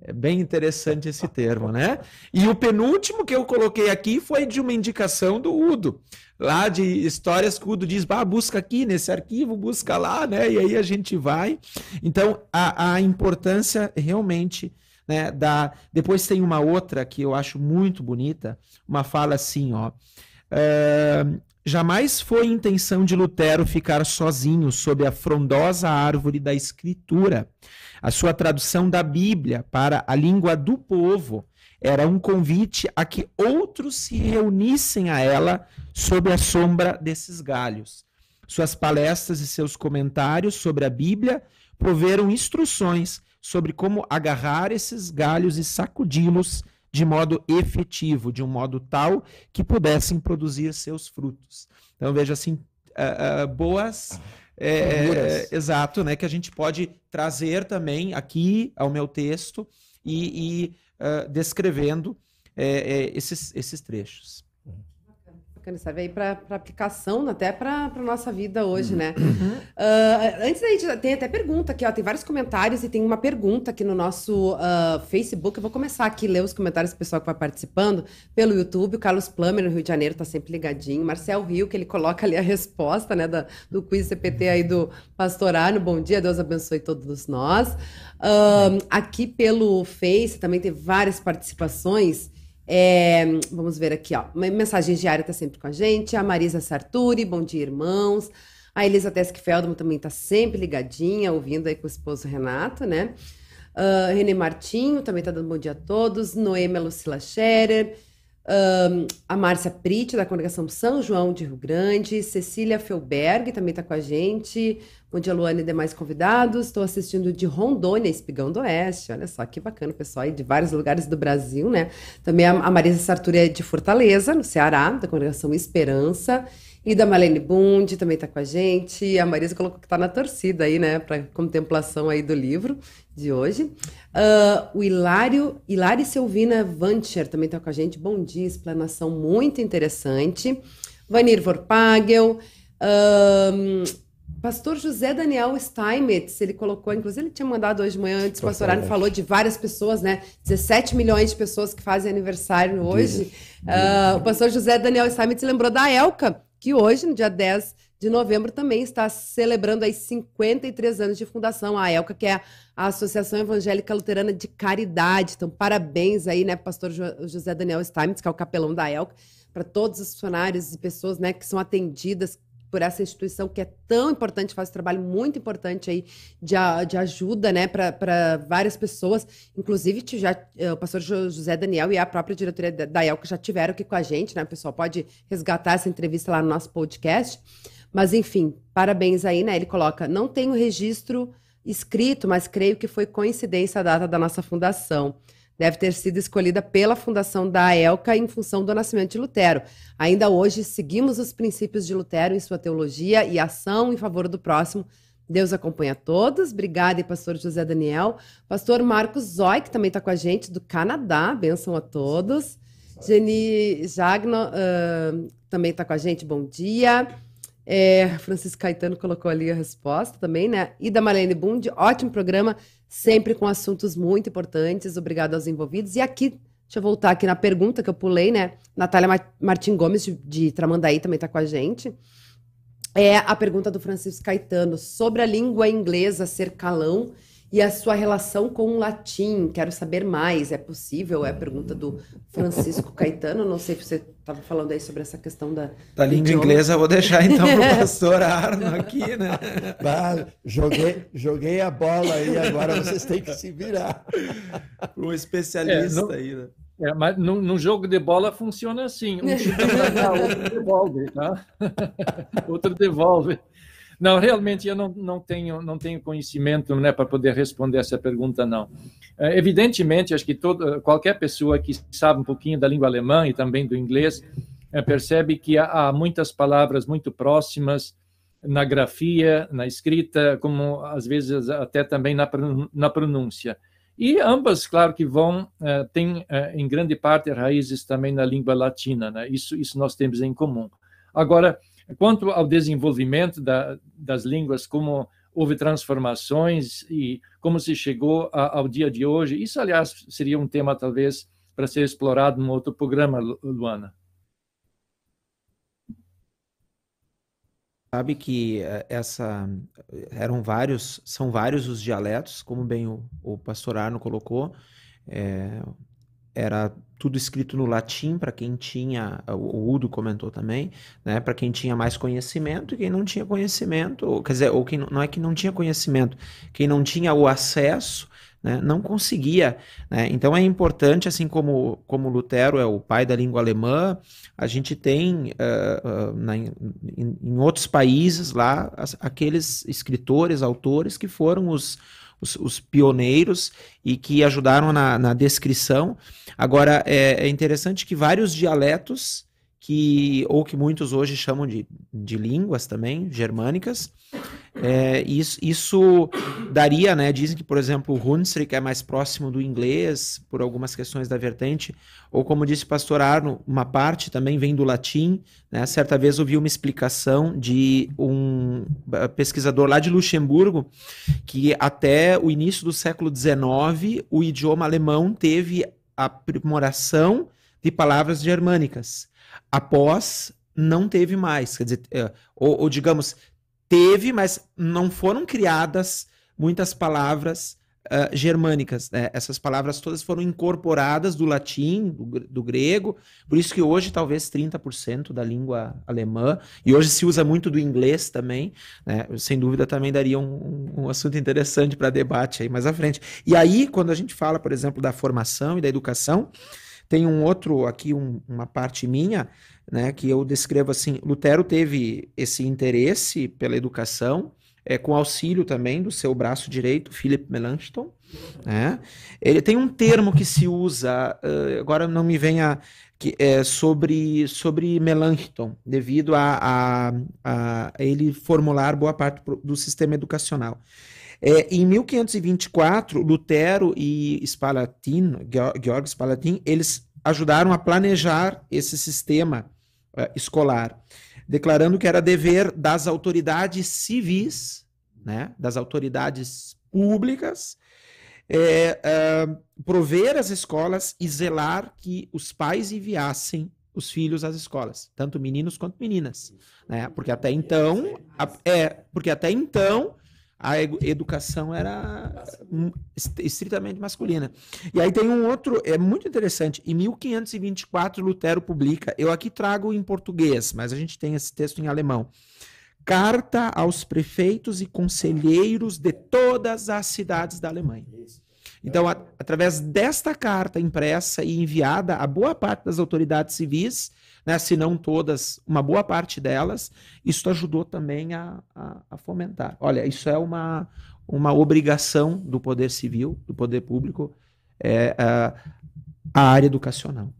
É bem interessante esse termo, né? E o penúltimo que eu coloquei aqui foi de uma indicação do Udo, lá de histórias que o Udo diz, ah, busca aqui nesse arquivo, busca lá, né? E aí a gente vai. Então, a, a importância realmente né, da... Depois tem uma outra que eu acho muito bonita, uma fala assim, ó. Jamais foi intenção de Lutero ficar sozinho sob a frondosa árvore da Escritura. A sua tradução da Bíblia para a língua do povo era um convite a que outros se reunissem a ela sob a sombra desses galhos. Suas palestras e seus comentários sobre a Bíblia proveram instruções sobre como agarrar esses galhos e sacudi-los de modo efetivo, de um modo tal que pudessem produzir seus frutos. Então, veja assim, uh, uh, boas. É, exato, né? Que a gente pode trazer também aqui ao meu texto e, e uh, descrevendo esses, esses trechos bacana, sabe? Aí para aplicação até para a nossa vida hoje, né? Uhum. Uh, antes da gente, tem até pergunta aqui, ó, tem vários comentários e tem uma pergunta aqui no nosso uh, Facebook. Eu vou começar aqui a ler os comentários do pessoal que vai participando pelo YouTube. O Carlos Plummer, no Rio de Janeiro, tá sempre ligadinho. Marcel Rio, que ele coloca ali a resposta, né, da, do quiz CPT aí do Pastorano. Bom dia, Deus abençoe todos nós. Uh, aqui pelo Face também tem várias participações. É, vamos ver aqui, ó. Mensagem diária está sempre com a gente. A Marisa Sarturi, bom dia, irmãos. A Elisa Tesk Feldman também está sempre ligadinha, ouvindo aí com o esposo Renato, né? Uh, René Martinho também está dando bom dia a todos. Noêmia Lucila Scherer. Um, a Márcia Prit, da Congregação São João de Rio Grande, Cecília Felberg também está com a gente. Bom dia, Luana e demais convidados. Estou assistindo de Rondônia, Espigão do Oeste. Olha só que bacana, pessoal aí de vários lugares do Brasil, né? Também a, a Marisa Sartori é de Fortaleza, no Ceará, da Congregação Esperança. E da Malene Bund também está com a gente. A Marisa colocou que está na torcida aí, né, para contemplação aí do livro de hoje. Uh, o Hilário, Hilário Silvina Vancher também está com a gente. Bom dia, explanação muito interessante. Vanir Vorpagel. Uh, Pastor José Daniel Steinmetz, ele colocou, inclusive ele tinha mandado hoje de manhã antes, o pastor Arno falou de várias pessoas, né? 17 milhões de pessoas que fazem aniversário hoje. Uh, o pastor José Daniel Steinmetz lembrou da Elka, que hoje, no dia 10 de novembro, também está celebrando aí 53 anos de fundação, a ELCA, que é a Associação Evangélica Luterana de Caridade. Então, parabéns aí, né, pastor José Daniel Steinmetz, que é o capelão da ELCA, para todos os funcionários e pessoas, né, que são atendidas por essa instituição que é tão importante, faz um trabalho muito importante aí de, de ajuda, né, para várias pessoas. Inclusive, já, eh, o pastor José Daniel e a própria diretoria da ELCA já tiveram aqui com a gente, né? O pessoal pode resgatar essa entrevista lá no nosso podcast. Mas, enfim, parabéns aí, né? Ele coloca: não tenho registro escrito, mas creio que foi coincidência a data da nossa fundação deve ter sido escolhida pela fundação da ELCA em função do nascimento de Lutero. Ainda hoje, seguimos os princípios de Lutero em sua teologia e ação em favor do próximo. Deus acompanha todos. Obrigada, pastor José Daniel. Pastor Marcos Zói, que também está com a gente, do Canadá. Benção a todos. Jenny Jagno uh, também está com a gente. Bom dia. É, Francisco Caetano colocou ali a resposta também, né? E da Marlene Bund, ótimo programa sempre com assuntos muito importantes. Obrigado aos envolvidos. E aqui, deixa eu voltar aqui na pergunta que eu pulei, né? Natália Martin Gomes, de, de Tramandaí, também está com a gente. É a pergunta do Francisco Caetano sobre a língua inglesa ser calão e a sua relação com o latim. Quero saber mais. É possível? É a pergunta do Francisco Caetano. Não sei se você estava falando aí sobre essa questão da. Da língua idioma. inglesa, eu vou deixar então para o pastor Arno aqui, né? Bah, joguei, joguei a bola aí, agora vocês têm que se virar. Para um especialista é, não, aí, né? É, mas no, no, jogo de bola funciona assim: um para cá, outro devolve, tá? outro devolve. Não, realmente eu não, não, tenho, não tenho conhecimento né, para poder responder essa pergunta, não. É, evidentemente, acho que todo, qualquer pessoa que sabe um pouquinho da língua alemã e também do inglês é, percebe que há, há, muitas palavras muito próximas na grafia, na escrita, como às vezes até também na, na pronúncia. E ambas, claro que vão, é, têm é, em grande parte raízes também na língua latina, né? isso, isso nós temos em comum. Agora, quanto ao desenvolvimento da, das línguas, como houve transformações e como se chegou a, ao dia de hoje. Isso, aliás, seria um tema talvez para ser explorado num outro programa, Luana. Sabe que eh, essa eram vários, são vários os dialetos, como bem o, o pastor Arno colocou. É, era tudo escrito no latim para quem tinha, o Udo comentou também, né, para quem tinha mais conhecimento e quem não tinha conhecimento, quer dizer, ou quem não é que não tinha conhecimento, quem não tinha o acesso, né, não conseguia. Né? Então é importante, assim como, como Lutero é o pai da língua alemã, a gente tem uh, uh, na, em, em, outros países lá as, aqueles escritores, autores que foram os os, os pioneiros e que ajudaram na, na descrição. Agora, é, é, interessante que vários dialetos, que ou que muitos hoje chamam de, de línguas também, germânicas, é, isso, isso, daria, né? Dizem que, por exemplo, o Hunsrück é mais próximo do inglês, por algumas questões da vertente, ou como disse o pastor Arno, uma parte também vem do latim. Né? Certa vez ouvi uma explicação de um pesquisador lá de Luxemburgo, que até o início do século XIX o idioma alemão teve aprimoração de palavras germânicas. Após, não teve mais. Quer dizer, uh, ou, ou digamos, Teve, mas não foram criadas muitas palavras uh, germânicas. Né? Essas palavras todas foram incorporadas do latim, do, do, grego, por isso que hoje talvez 30% da língua alemã, e hoje se usa muito do inglês também, né? sem dúvida também daria um, um assunto interessante para debate aí mais à frente. E aí, quando a gente fala, por exemplo, da formação e da educação, tem um outro aqui, um, uma parte minha, né, que eu descrevo assim: Lutero teve esse interesse pela educação, é, com auxílio também do seu braço direito, Philip Melanchthon. Né? Ele tem um termo que se usa, uh, agora não me venha que é sobre, sobre Melanchthon, devido a, a, a, ele formular boa parte do sistema educacional. É, em 1524, Lutero e Spalatin, Georg Spalatin, eles ajudaram a planejar esse sistema uh, escolar, declarando que era dever das autoridades civis, né, das autoridades públicas, é, uh, prover as escolas e zelar que os pais enviassem os filhos às escolas, tanto meninos quanto meninas, né? Porque até então, a, é, porque até então a educação era estritamente masculina. E aí tem um outro, é muito interessante. Em 1524, Lutero publica, eu aqui trago em português, mas a gente tem esse texto em alemão. Carta aos prefeitos e conselheiros de todas as cidades da Alemanha. Então, a, através desta carta impressa e enviada a boa parte das autoridades civis, né, se não todas, uma boa parte delas, isso ajudou também a, a, a fomentar. Olha, isso é uma, uma obrigação do poder civil, do poder público, é, a, a área educacional.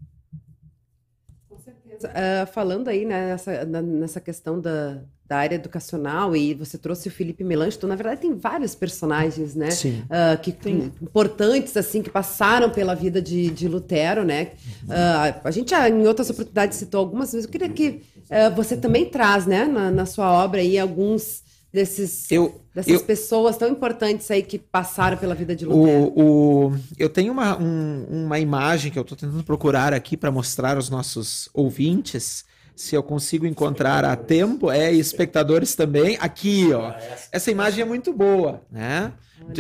Uh, falando aí né, nessa, nessa questão da, da área educacional e você trouxe o Felipe Melanchthon, então, na verdade tem vários personagens, né, uh, que tem importantes assim que passaram pela vida de, de Lutero, né? Uh, a gente já em outras oportunidades citou algumas vezes. Eu queria que uh, você também traz, né, na, na, sua obra aí alguns desses eu, dessas eu, pessoas tão importantes aí que passaram pela vida de Lutero. O, o eu tenho uma, um, uma imagem que eu estou tentando procurar aqui para mostrar aos nossos ouvintes se eu consigo encontrar a tempo, é, e espectadores também. Aqui, ó. Essa imagem é muito boa, né?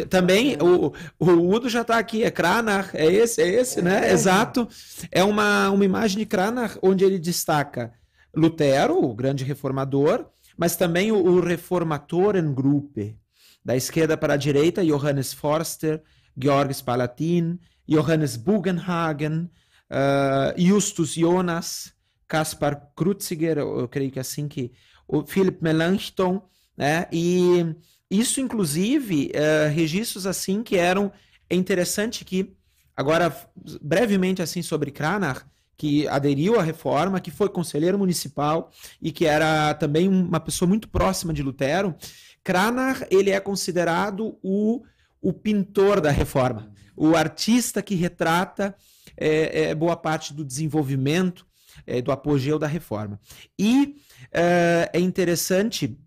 Também o, o Udo já está aqui, é Cranach, é esse, é esse, né? É. Exato. É uma, uma imagem de Cranach onde ele destaca Lutero, o grande reformador, mas também o, o Reformatorengruppe. Da esquerda para a direita, Johannes Forster, Georg Spalatin, Johannes Bugenhagen, uh, Justus Jonas, Caspar Krutziger, eu creio que é assim que. O Philip Melanchthon, né? E isso, inclusive, uh, registros assim que eram. É interessante que, agora, brevemente assim sobre Cranach, que aderiu à reforma, que foi conselheiro municipal e que era também uma pessoa muito próxima de Lutero. Cranach, ele é considerado o, o pintor da reforma, o artista que retrata é, é, boa parte do desenvolvimento é, do apogeu da reforma. E é, é interessante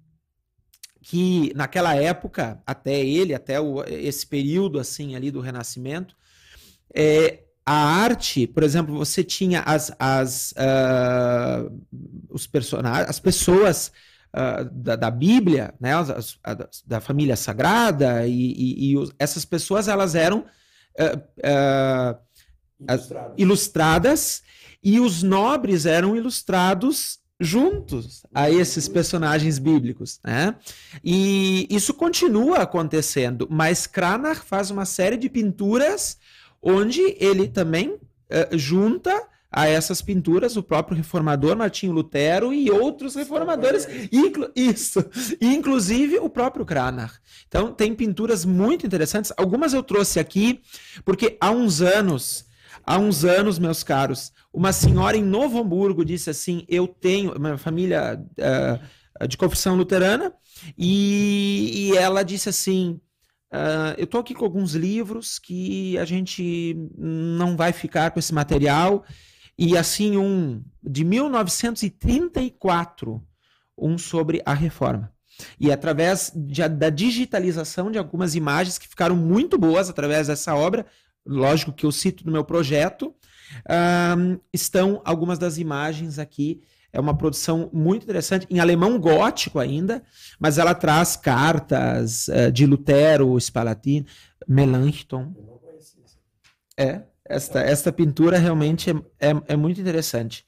que naquela época, até ele, até o, esse período assim ali do Renascimento, é, a arte, por exemplo, você tinha as, as, uh, os personagens, as pessoas uh, da, da, Bíblia, né, as, as, da família sagrada, e, e, e os, essas pessoas elas eram uh, ilustradas. ilustradas e os nobres eram ilustrados juntos a esses personagens bíblicos, né? E isso continua acontecendo, mas Cranach faz uma série de pinturas onde ele também uh, junta a essas pinturas o próprio reformador Martinho Lutero e outros reformadores, inclu isso, inclusive o próprio Cranach. Então tem pinturas muito interessantes. Algumas eu trouxe aqui porque há uns anos, há uns anos, meus caros, uma senhora em Novo Hamburgo disse assim: eu tenho uma família uh, de confissão luterana e, e ela disse assim Uh, eu estou aqui com alguns livros que a gente não vai ficar com esse material. E assim, um de 1934, um sobre a reforma. E através de, da digitalização de algumas imagens que ficaram muito boas através dessa obra, lógico que eu cito no meu projeto, uh, estão algumas das imagens aqui é uma produção muito interessante, em alemão gótico ainda, mas ela traz cartas uh, de Lutero, Spalatin, Melanchthon. É, esta, esta pintura realmente é, é, é muito interessante.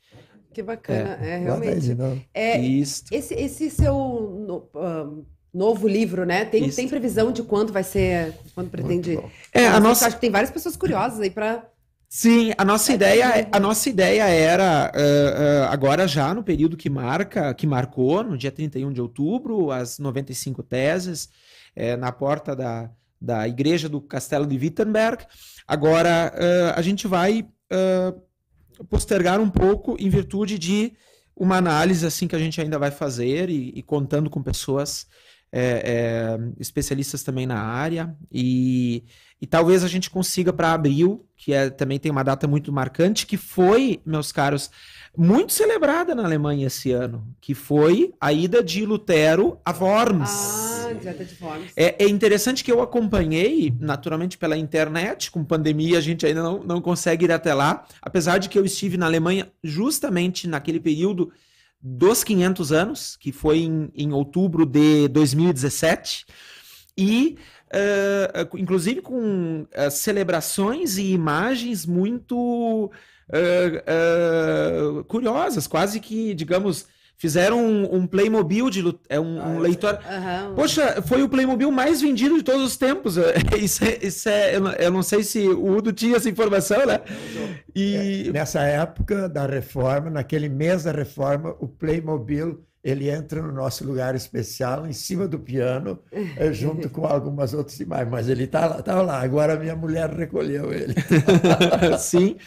Que bacana, é, é realmente. É, Isso. Esse, esse seu no, um, novo livro, né? Tem, tem previsão de quando vai ser, quando pretende? É, a nossa... Acho que tem várias pessoas curiosas aí para Sim, a nossa é ideia, a nossa ideia era uh, uh, agora já no período que marca, que marcou, no dia 31 de outubro, as 95 teses, é, na porta da, da igreja do Castelo de Wittenberg. Agora uh, a gente vai postergar um pouco em virtude de uma análise assim que a gente ainda vai fazer e, e contando com pessoas é, é, especialistas também na área e e talvez a gente consiga para abril, que é, também tem uma data muito marcante, que foi, meus caros, muito celebrada na Alemanha esse ano, que foi a ida de Lutero a Worms. Ah, dieta de Worms. É, é, interessante que eu acompanhei, naturalmente pela internet, com pandemia a gente ainda não, não consegue ir até lá, apesar de que eu estive na Alemanha justamente naquele período dos 500 anos, que foi em, em outubro de 2017, e uh, inclusive com uh, celebrações e imagens muito uh, curiosas, quase que, digamos, fizeram um, um Playmobil de é um, um leitor. Uhum. Poxa, foi o Playmobil mais vendido de todos os tempos. Isso é, isso é eu, não sei se o Udo tinha essa informação, né? E... É, nessa época da reforma, naquele mês da reforma, o Playmobil ele entra no nosso lugar especial, em cima do piano, eh, junto com algumas outras imagens. Mas ele está lá, tá lá. Agora minha mulher recolheu ele. Sim.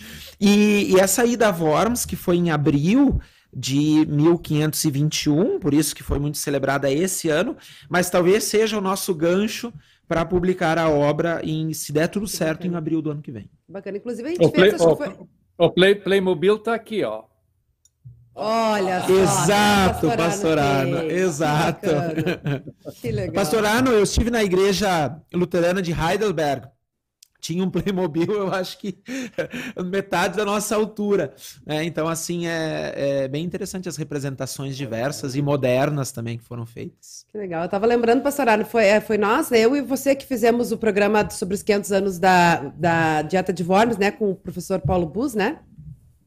E, e essa ida a Worms, que foi em abril de 1521, por isso que foi muito celebrada esse ano, mas talvez seja o nosso gancho para publicar a obra, em, se der tudo certo, em abril do ano que vem. Bacana. Inclusive, a gente o fez, play, o, foi... o Play, Playmobil está aqui, ó. Olha só. Exato, pastorano. Exato. Que legal. Pastorano, eu estive na igreja luterana de Heidelberg. Tinha um Playmobil, eu acho que metade da nossa altura. Né? Então, assim, é, é, bem interessante as representações diversas e modernas também que foram feitas. Que legal. Eu estava lembrando, pastorano, foi, é, foi nós, eu e você que fizemos o programa sobre os 500 anos da, da Dieta de Worms, né? Com o professor Paulo Bus, né?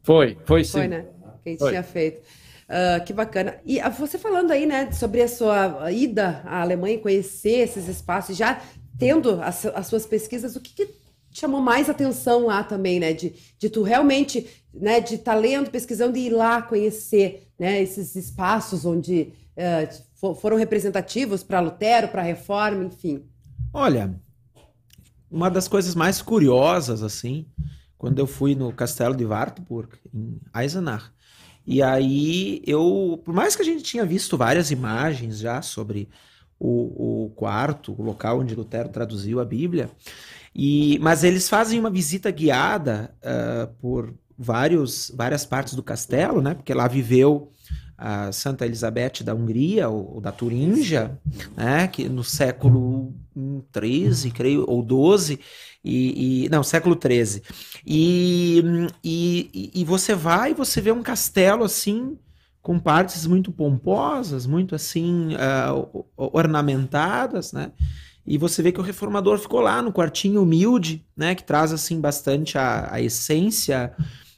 Foi, foi sim. Foi, né? Que a gente Oi. tinha feito. Uh, que bacana. E uh, você falando aí, né, sobre a sua ida à Alemanha, conhecer esses espaços, já tendo as, as suas pesquisas, o que, que chamou mais atenção lá também, né, de, de tu realmente, né, de estar tá lendo, pesquisando e ir lá conhecer, né, esses espaços onde uh, foram representativos para Lutero, para a Reforma, enfim. Olha, uma das coisas mais curiosas, assim, quando eu fui no castelo de Wartburg, em Eisenach, e aí eu, por mais que a gente tinha visto várias imagens já sobre o, o quarto, o local onde Lutero traduziu a Bíblia, e, mas eles fazem uma visita guiada uh, por vários, várias partes do castelo, né? Porque lá viveu a Santa Elizabeth da Hungria ou, ou da Turíngia, né? Que no século 13, creio, ou 12, e, e, não, século 13. E, e, e você vai e você vê um castelo assim com partes muito pomposas, muito assim uh, ornamentadas, né? E você vê que o reformador ficou lá no quartinho humilde, né? Que traz assim bastante a, a essência,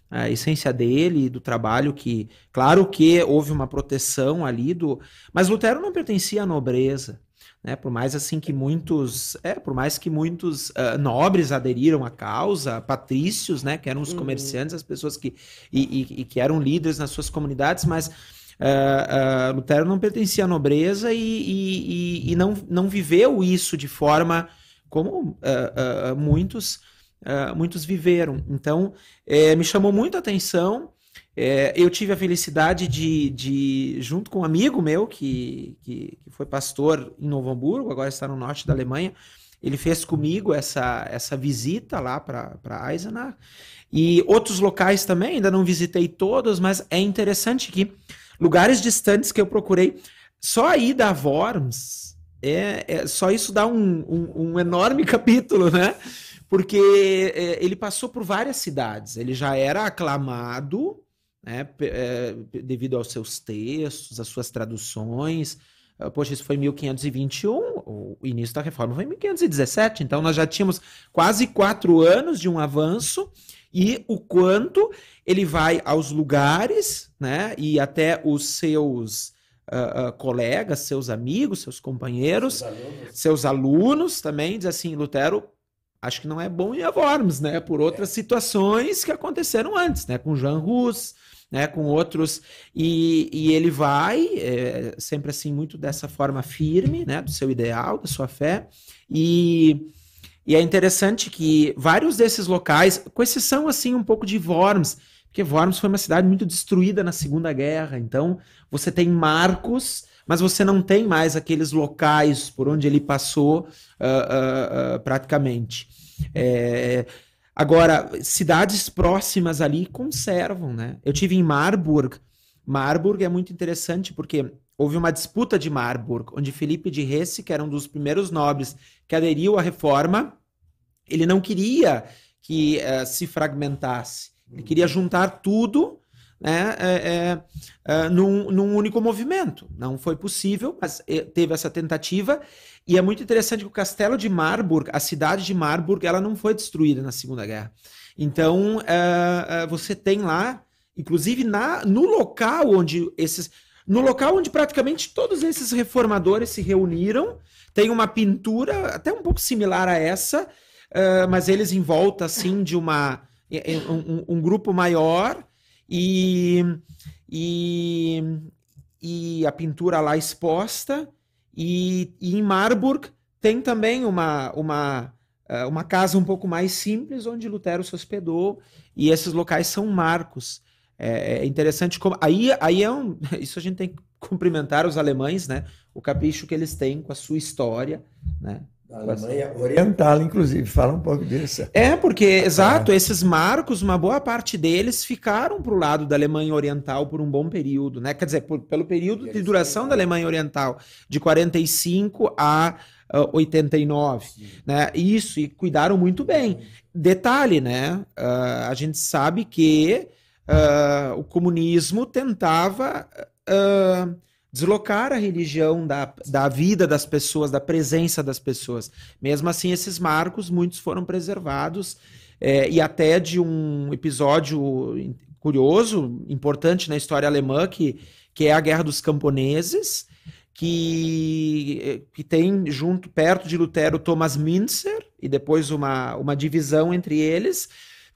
a essência dele, do trabalho que, claro que houve uma proteção ali do, mas Lutero não pertencia à nobreza, né? Por mais assim que muitos, é, por mais que muitos uh, nobres aderiram à causa, patrícios, né? Que eram os uhum. comerciantes, as pessoas que e, e, e que eram líderes nas suas comunidades, mas Uh, uh, Lutero não pertencia à nobreza e, e, não, não viveu isso de forma como muitos, muitos viveram. Então, é, me chamou muito a atenção. É, eu tive a felicidade de, de, junto com um amigo meu, que, que, que foi pastor em Novo Hamburgo, agora está no norte da Alemanha, ele fez comigo essa, essa visita lá para Eisenach. E outros locais também, ainda não visitei todos, mas é interessante que lugares distantes que eu procurei. Só aí da Worms, é, é, só isso dá um, um, um enorme capítulo, né? Porque é, ele passou por várias cidades. Ele já era aclamado, né, é, devido aos seus textos, às suas traduções. Ah, poxa, isso foi 1521, o início da reforma foi 1517, então nós já tínhamos quase quatro anos de um avanço e o quanto ele vai aos lugares, né, e até os seus uh, uh, colegas, seus amigos, seus companheiros, seus alunos. seus alunos, também, diz assim, Lutero, acho que não é bom ir a Worms, né, por outras é. situações que aconteceram antes, né, com Jean Rus, né, com outros, e, e ele vai, é, sempre assim, muito dessa forma firme, né, do seu ideal, da sua fé, e e é interessante que vários desses locais, com exceção assim um pouco de Worms, porque Worms foi uma cidade muito destruída na Segunda Guerra. Então, você tem marcos, mas você não tem mais aqueles locais por onde ele passou uh, uh, uh, praticamente. É... Agora, cidades próximas ali conservam, né? Eu tive em Marburg. Marburg é muito interessante porque houve uma disputa de Marburg, onde Felipe de Hesse, que era um dos primeiros nobres que aderiu à reforma, ele não queria que uh, se fragmentasse. Ele queria juntar tudo né, é, é, é, num, num, único movimento. Não foi possível, mas é, teve essa tentativa. E é muito interessante que o castelo de Marburg, a cidade de Marburg, ela não foi destruída na Segunda Guerra. Então, é, você tem lá, inclusive na, no local onde esses. No local onde praticamente todos esses reformadores se reuniram, tem uma pintura até um pouco similar a essa, mas eles em volta assim de uma um, um grupo maior e, e, e a pintura lá exposta. E, e, em Marburg tem também uma, uma, eh, uma casa um pouco mais simples onde Lutero se hospedou. E esses locais são marcos. É, é interessante como. Aí, aí é um. Isso a gente tem que cumprimentar os alemães, né? O capricho que eles têm com a sua história, né? Da Alemanha Oriental, inclusive, fala um pouco disso. É, porque, exato, é. esses marcos, uma boa parte deles ficaram para o lado da Alemanha Oriental por um bom período, né? Quer dizer, por, pelo período de duração da Alemanha Oriental, de 45 a uh, 89, Sim. né? Isso, e cuidaram muito bem. Detalhe, né? Uh, a gente sabe que uh, o comunismo tentava uh, deslocar a religião da, da vida das pessoas, da presença das pessoas. Mesmo assim, esses marcos, muitos foram preservados, é, e até de um episódio curioso, importante na história alemã, que, que é a Guerra dos Camponeses, que, que tem junto, perto de Lutero, Thomas Münzer, e depois uma, uma divisão entre eles,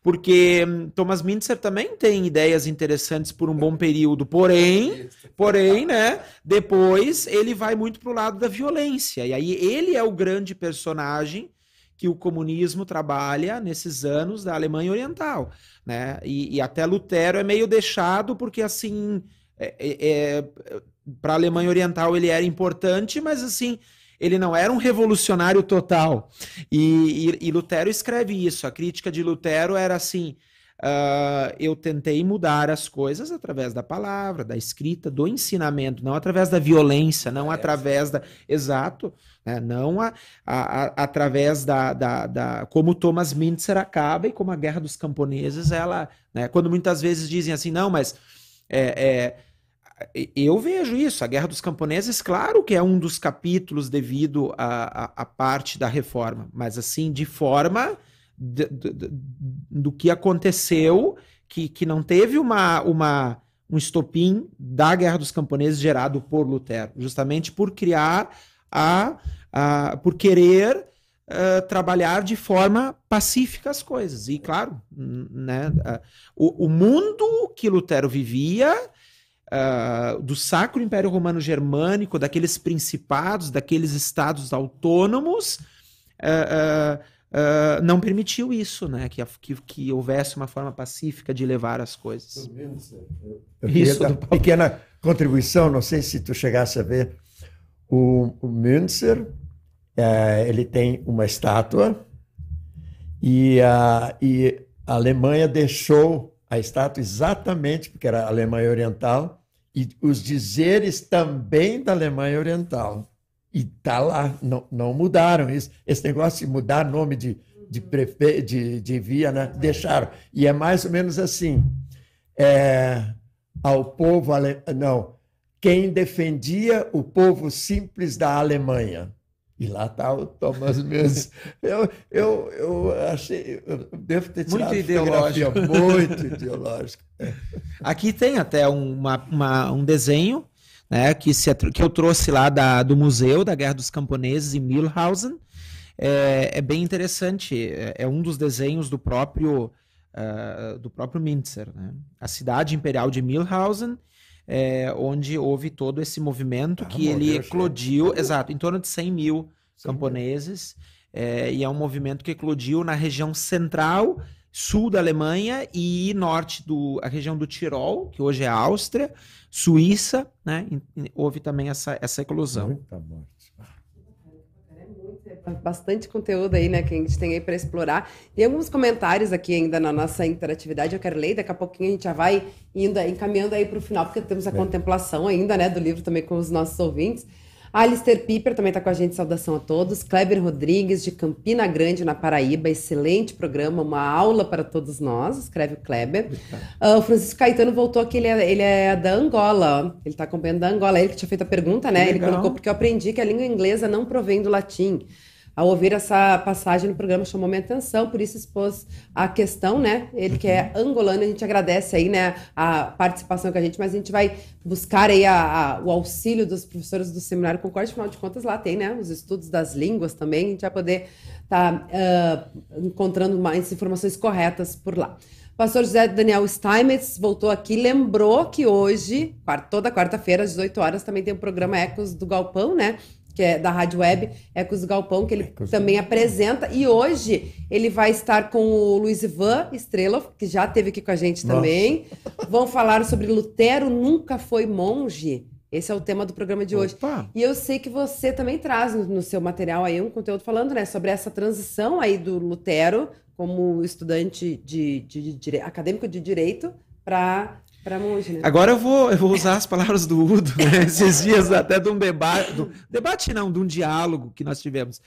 porque hum, Thomas Mintzer também tem ideias interessantes por um bom período, porém, porém, né, depois ele vai muito para o lado da violência, e aí ele é o grande personagem que o comunismo trabalha nesses anos da Alemanha Oriental, né, e, e até Lutero é meio deixado porque, assim, é, é, é para a Alemanha Oriental ele era importante, mas, assim, ele não era um revolucionário total. E, e, e, Lutero escreve isso. A crítica de Lutero era assim: uh, eu tentei mudar as coisas através da palavra, da escrita, do ensinamento, não através da violência, não é, através da. Exato, né? não a, a, a, através da, da, da, Como Thomas Mintzer acaba e como a Guerra dos Camponeses, ela. Né? Quando muitas vezes dizem assim, não, mas. É, é, eu vejo isso, a Guerra dos Camponeses, claro que é um dos capítulos devido à parte da reforma, mas assim, de forma de, de, de, do que aconteceu, que, que não teve uma, uma, um estopim da Guerra dos Camponeses gerado por Lutero, justamente por criar a, a por querer uh, trabalhar de forma pacífica as coisas. E claro, né, uh, o, o mundo que Lutero vivia Uh, do Sacro Império Romano Germânico, daqueles principados, daqueles estados autônomos, uh, uh, não permitiu isso, né? Que, que, que, houvesse uma forma pacífica de levar as coisas. Eu isso, uma pequena contribuição, não sei se tu chegasse a ver, o, o Münzer, é, ele tem uma estátua e a, e a Alemanha deixou a estátua exatamente porque era a Alemanha Oriental e os dizeres também da Alemanha Oriental. E tá lá, não, não mudaram isso. Esse negócio de mudar nome de, de, prefe... de, de via, né? deixaram. E é mais ou menos assim: é, ao povo ale... não, quem defendia o povo simples da Alemanha. E lá está o Thomas Mills. Eu, eu, eu achei, eu devo ter tirado muito ideológico. muito ideológico. Aqui tem até uma, uma, um desenho né, que, se, que eu trouxe lá da, do museu da Guerra dos Camponeses em Milhausen. É, é bem interessante. É, é, um dos desenhos do próprio uh, do próprio Mintzer, né? A cidade imperial de Milhausen é, onde houve todo esse movimento ah, que ele eclodiu, exato, em torno de 100 mil camponeses, é, e é um movimento que eclodiu na região central, sul da Alemanha e norte do a região do Tirol, que hoje é Áustria, Suíça, né? houve também essa, essa eclosão. Muita morte bastante conteúdo aí, né, que a gente tem aí para explorar. Tem alguns comentários aqui ainda na nossa interatividade, eu quero ler, daqui a pouquinho a gente já vai indo, encaminhando aí para o final, porque temos a contemplação ainda, né, do livro também com os nossos ouvintes. Alistair Piper também está com a gente, saudação a todos. Kleber Rodrigues, de Campina Grande, na Paraíba, excelente programa, uma aula para todos nós, escreve o Kleber. Uh, o Francisco Caetano voltou aqui, ele é, ele é da Angola, ele está acompanhando da Angola, ele que tinha feito a pergunta, né? Ele colocou porque eu aprendi que a língua inglesa não provém do latim ao ouvir essa passagem no programa chamou minha atenção, por isso expôs a questão, né? Ele que é angolano, a gente agradece aí, né, a participação com a gente, mas a gente vai buscar aí a, a, o auxílio dos professores do Seminário Concorde, afinal de contas lá tem, né, os estudos das línguas também, a gente vai poder estar tá, uh, encontrando mais informações corretas por lá. Pastor José Daniel Steinmetz voltou aqui, lembrou que hoje, toda quarta-feira, às 18 horas, também tem o programa Ecos do Galpão, né? Que é da Rádio Web, Ecos Galpão, que ele Ecos também apresenta. E hoje ele vai estar com o Luiz Ivan Estrela, que já esteve aqui com a gente Nossa. também. Vão falar sobre Lutero nunca foi monge. Esse é o tema do programa de hoje. Opa. E eu sei que você também traz no, no, seu material aí um conteúdo falando né, sobre essa transição aí do Lutero como estudante de, de, de, de acadêmico de direito para monge, né? Agora eu vou, eu vou usar as palavras do Udo, né? esses dias até de um debate, do, debate não, de um diálogo que nós tivemos.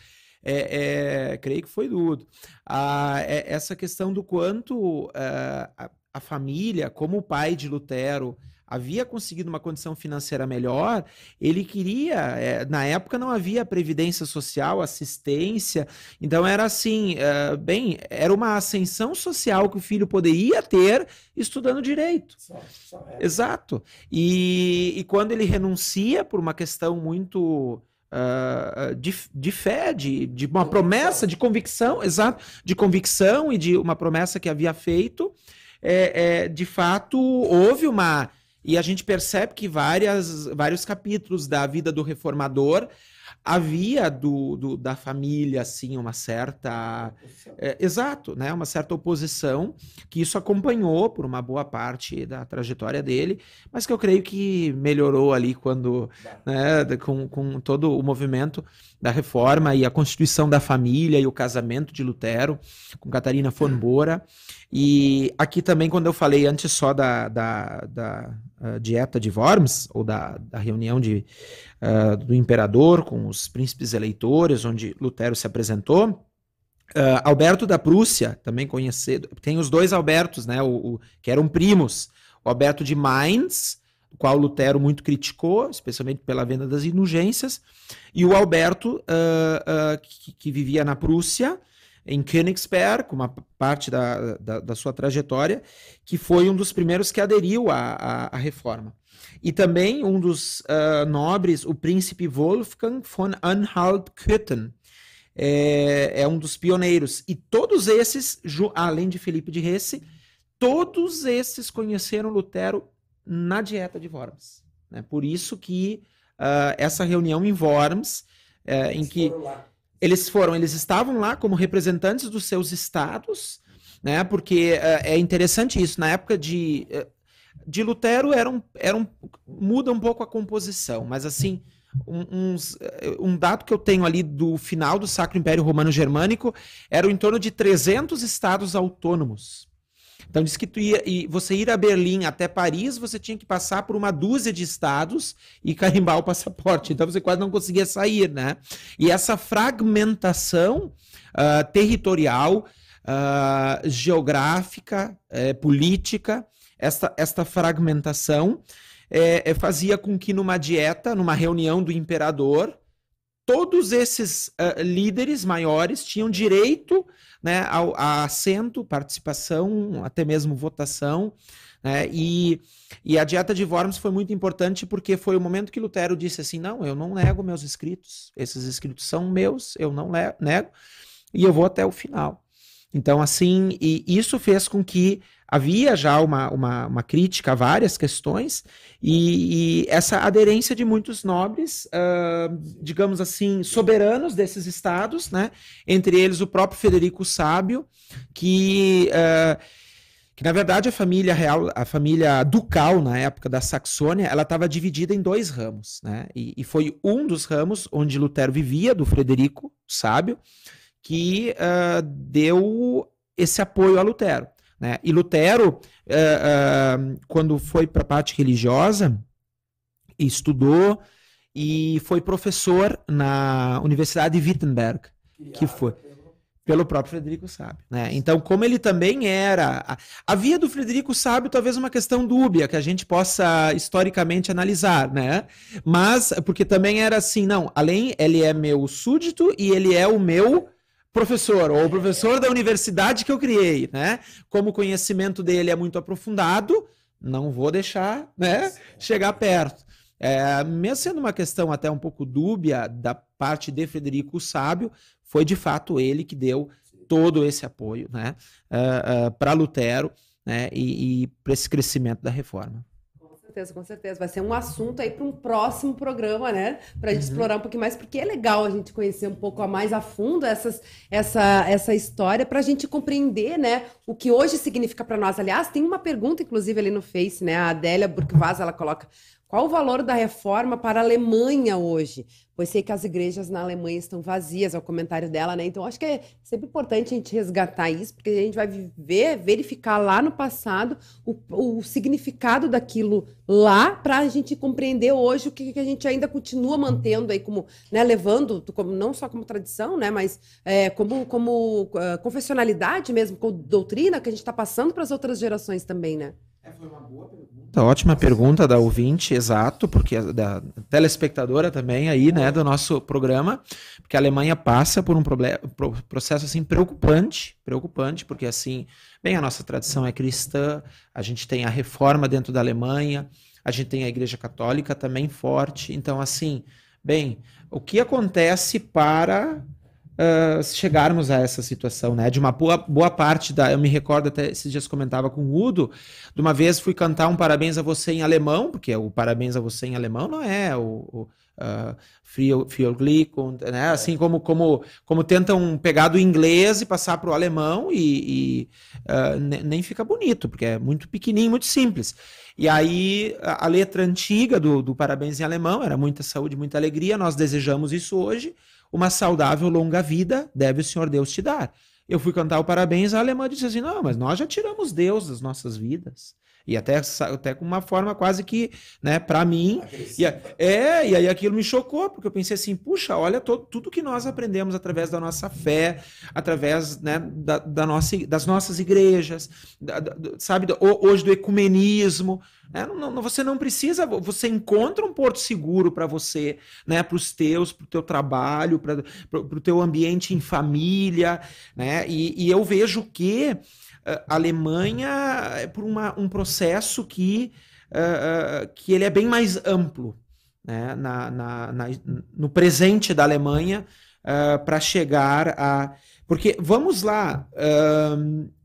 É, é, creio que foi do Udo. Ah, é, essa questão do quanto é, a, a família, como o pai de Lutero, havia conseguido uma condição financeira melhor, ele queria, é, na época não havia previdência social, assistência, então era assim, é, bem, era uma ascensão social que o filho poderia ter estudando direito. Só, só Exato. E, e quando ele renuncia por uma questão muito Uh, de, de fé, de, de uma promessa, de convicção, exato, de convicção e de uma promessa que havia feito, é, é, de fato houve uma e a gente percebe que várias, vários capítulos da vida do reformador havia do, do, da família assim uma certa é, exato né uma certa oposição que isso acompanhou por uma boa parte da trajetória dele mas que eu creio que melhorou ali quando né, com, com todo o movimento da reforma e a constituição da família e o casamento de Lutero com Catarina von Bora e aqui também quando eu falei antes só da, da, da uh, dieta de Worms ou da, da reunião de uh, do imperador com os príncipes eleitores, onde Lutero se apresentou. Uh, Alberto da Prússia, também conhecido, tem os dois Albertos, né, o, o, que eram primos, o Alberto de Mainz, o qual Lutero muito criticou, especialmente pela venda das indulgências, e o Alberto, uh, uh, que, que, vivia na Prússia, em Königsberg, uma parte da, da, da, sua trajetória, que foi um dos primeiros que aderiu à, à, à reforma. E também um dos uh, nobres, o príncipe Wolfgang von Anhalt-Köthen, é, é, um dos pioneiros. E todos esses, além de Felipe de Hesse, todos esses conheceram Lutero na dieta de Worms. Né? Por isso que uh, essa reunião em Worms, uh, em que eles foram, eles estavam lá como representantes dos seus estados, né? Porque uh, é interessante isso. Na época de de Lutero era um, era um, muda um pouco a composição, mas assim, um, uns, eh, um dado que eu tenho ali do final do Sacro Império Romano Germânico era em torno de 300 estados autônomos. Então diz que ia, e você ir a Berlim até Paris, você tinha que passar por uma dúzia de estados e carimbar o passaporte. Então você quase não conseguia sair, né? E essa fragmentação uh, territorial, uh, geográfica, uh, política, esta, esta fragmentação é, é, fazia com que numa dieta, numa reunião do imperador, todos esses uh, líderes maiores tinham direito né, ao, a assento, participação, até mesmo votação. Né, e, e a dieta de Worms foi muito importante porque foi o momento que Lutero disse assim: não, eu não nego meus escritos, esses escritos são meus, eu não nego, e eu vou até o final. Então, assim, e isso fez com que havia já uma, uma, uma crítica a várias questões, e, e essa aderência de muitos nobres, uh, digamos assim, soberanos desses estados, né? entre eles o próprio Federico Sábio, que. Uh, que na verdade a família real, a família ducal na época da Saxônia, ela estava dividida em dois ramos, né? E, e, foi um dos ramos onde Lutero vivia, do Frederico Sábio, que uh, deu esse apoio a Lutero. Né? E Lutero, uh, uh, quando foi para a parte religiosa, estudou e foi professor na Universidade de Wittenberg, que foi pelo próprio Frederico Sábio. Né? Então, como ele também era. A, via do Frederico Sábio, talvez uma questão dúbia, que a gente possa historicamente analisar, né? Mas, porque também era assim, não, além, ele é meu súdito e ele é o meu professor, ou professor da universidade que eu criei, né? Como o conhecimento dele é muito aprofundado, não vou deixar, né, chegar perto. É, mesmo sendo uma questão até um pouco dúbia da parte de Frederico Sábio, foi de fato ele que deu todo esse apoio, né, uh, uh, para Lutero, né, e, e para esse crescimento da reforma certeza, com certeza. Vai ser um assunto aí para um próximo programa, né? Para a gente uhum. explorar um pouquinho mais, porque é legal a gente conhecer um pouco mais a fundo essas, essa, essa história para a gente compreender, né? O que hoje significa para nós. Aliás, tem uma pergunta, inclusive, ali no Face, né? A Adélia Burkvaz, ela coloca qual o valor da reforma para a Alemanha hoje? Pois sei que as igrejas na Alemanha estão vazias, é o comentário dela, né? Então acho que é sempre importante a gente resgatar isso, porque a gente vai ver, verificar lá no passado o, o significado daquilo lá, para a gente compreender hoje o que, que, a gente ainda continua mantendo aí como, né, levando, como, não só como tradição, né, mas é, como, como uh, confessionalidade mesmo, como doutrina que a gente está passando para as outras gerações também, né? É, foi uma boa pergunta. Tá, ótima pergunta da ouvinte, exato, porque da telespectadora também aí, né, do nosso programa, porque a Alemanha passa por um problema, processo assim preocupante, preocupante, porque assim, bem, a nossa tradição é cristã, a gente tem a reforma dentro da Alemanha, a gente tem a Igreja Católica também forte, então assim, bem, o que acontece para uh, chegarmos a essa situação, né? De uma boa, boa parte da. Eu me recordo até esses dias comentava com o Udo, de uma vez fui cantar um parabéns a você em alemão, porque o parabéns a você em alemão não é o. o uh, né? Assim como, como, como tentam pegar do inglês e passar para o alemão e, e uh, nem fica bonito, porque é muito pequenininho, muito simples. E aí a, a letra antiga do, do parabéns em alemão era muita saúde, muita alegria. Nós desejamos isso hoje uma saudável longa vida deve o Senhor Deus te dar. Eu fui cantar o parabéns, a alemã disse assim: não, mas nós já tiramos Deus das nossas vidas. E até, até com uma forma quase que, né, para mim. E, é, e aí aquilo me chocou, porque eu pensei assim: puxa, olha todo, tudo que nós aprendemos através da nossa fé, através né, da, da nossa, das nossas igrejas, da, da, sabe, hoje do ecumenismo. Né, não, não, você não precisa, você encontra um porto seguro para você, né, para os teus, para o teu trabalho, para o teu ambiente em família. Né, e, e eu vejo que a Alemanha é por uma, um processo que, uh, uh, que ele é bem mais amplo né, na, na, na no presente da Alemanha uh, para chegar a. Porque vamos lá,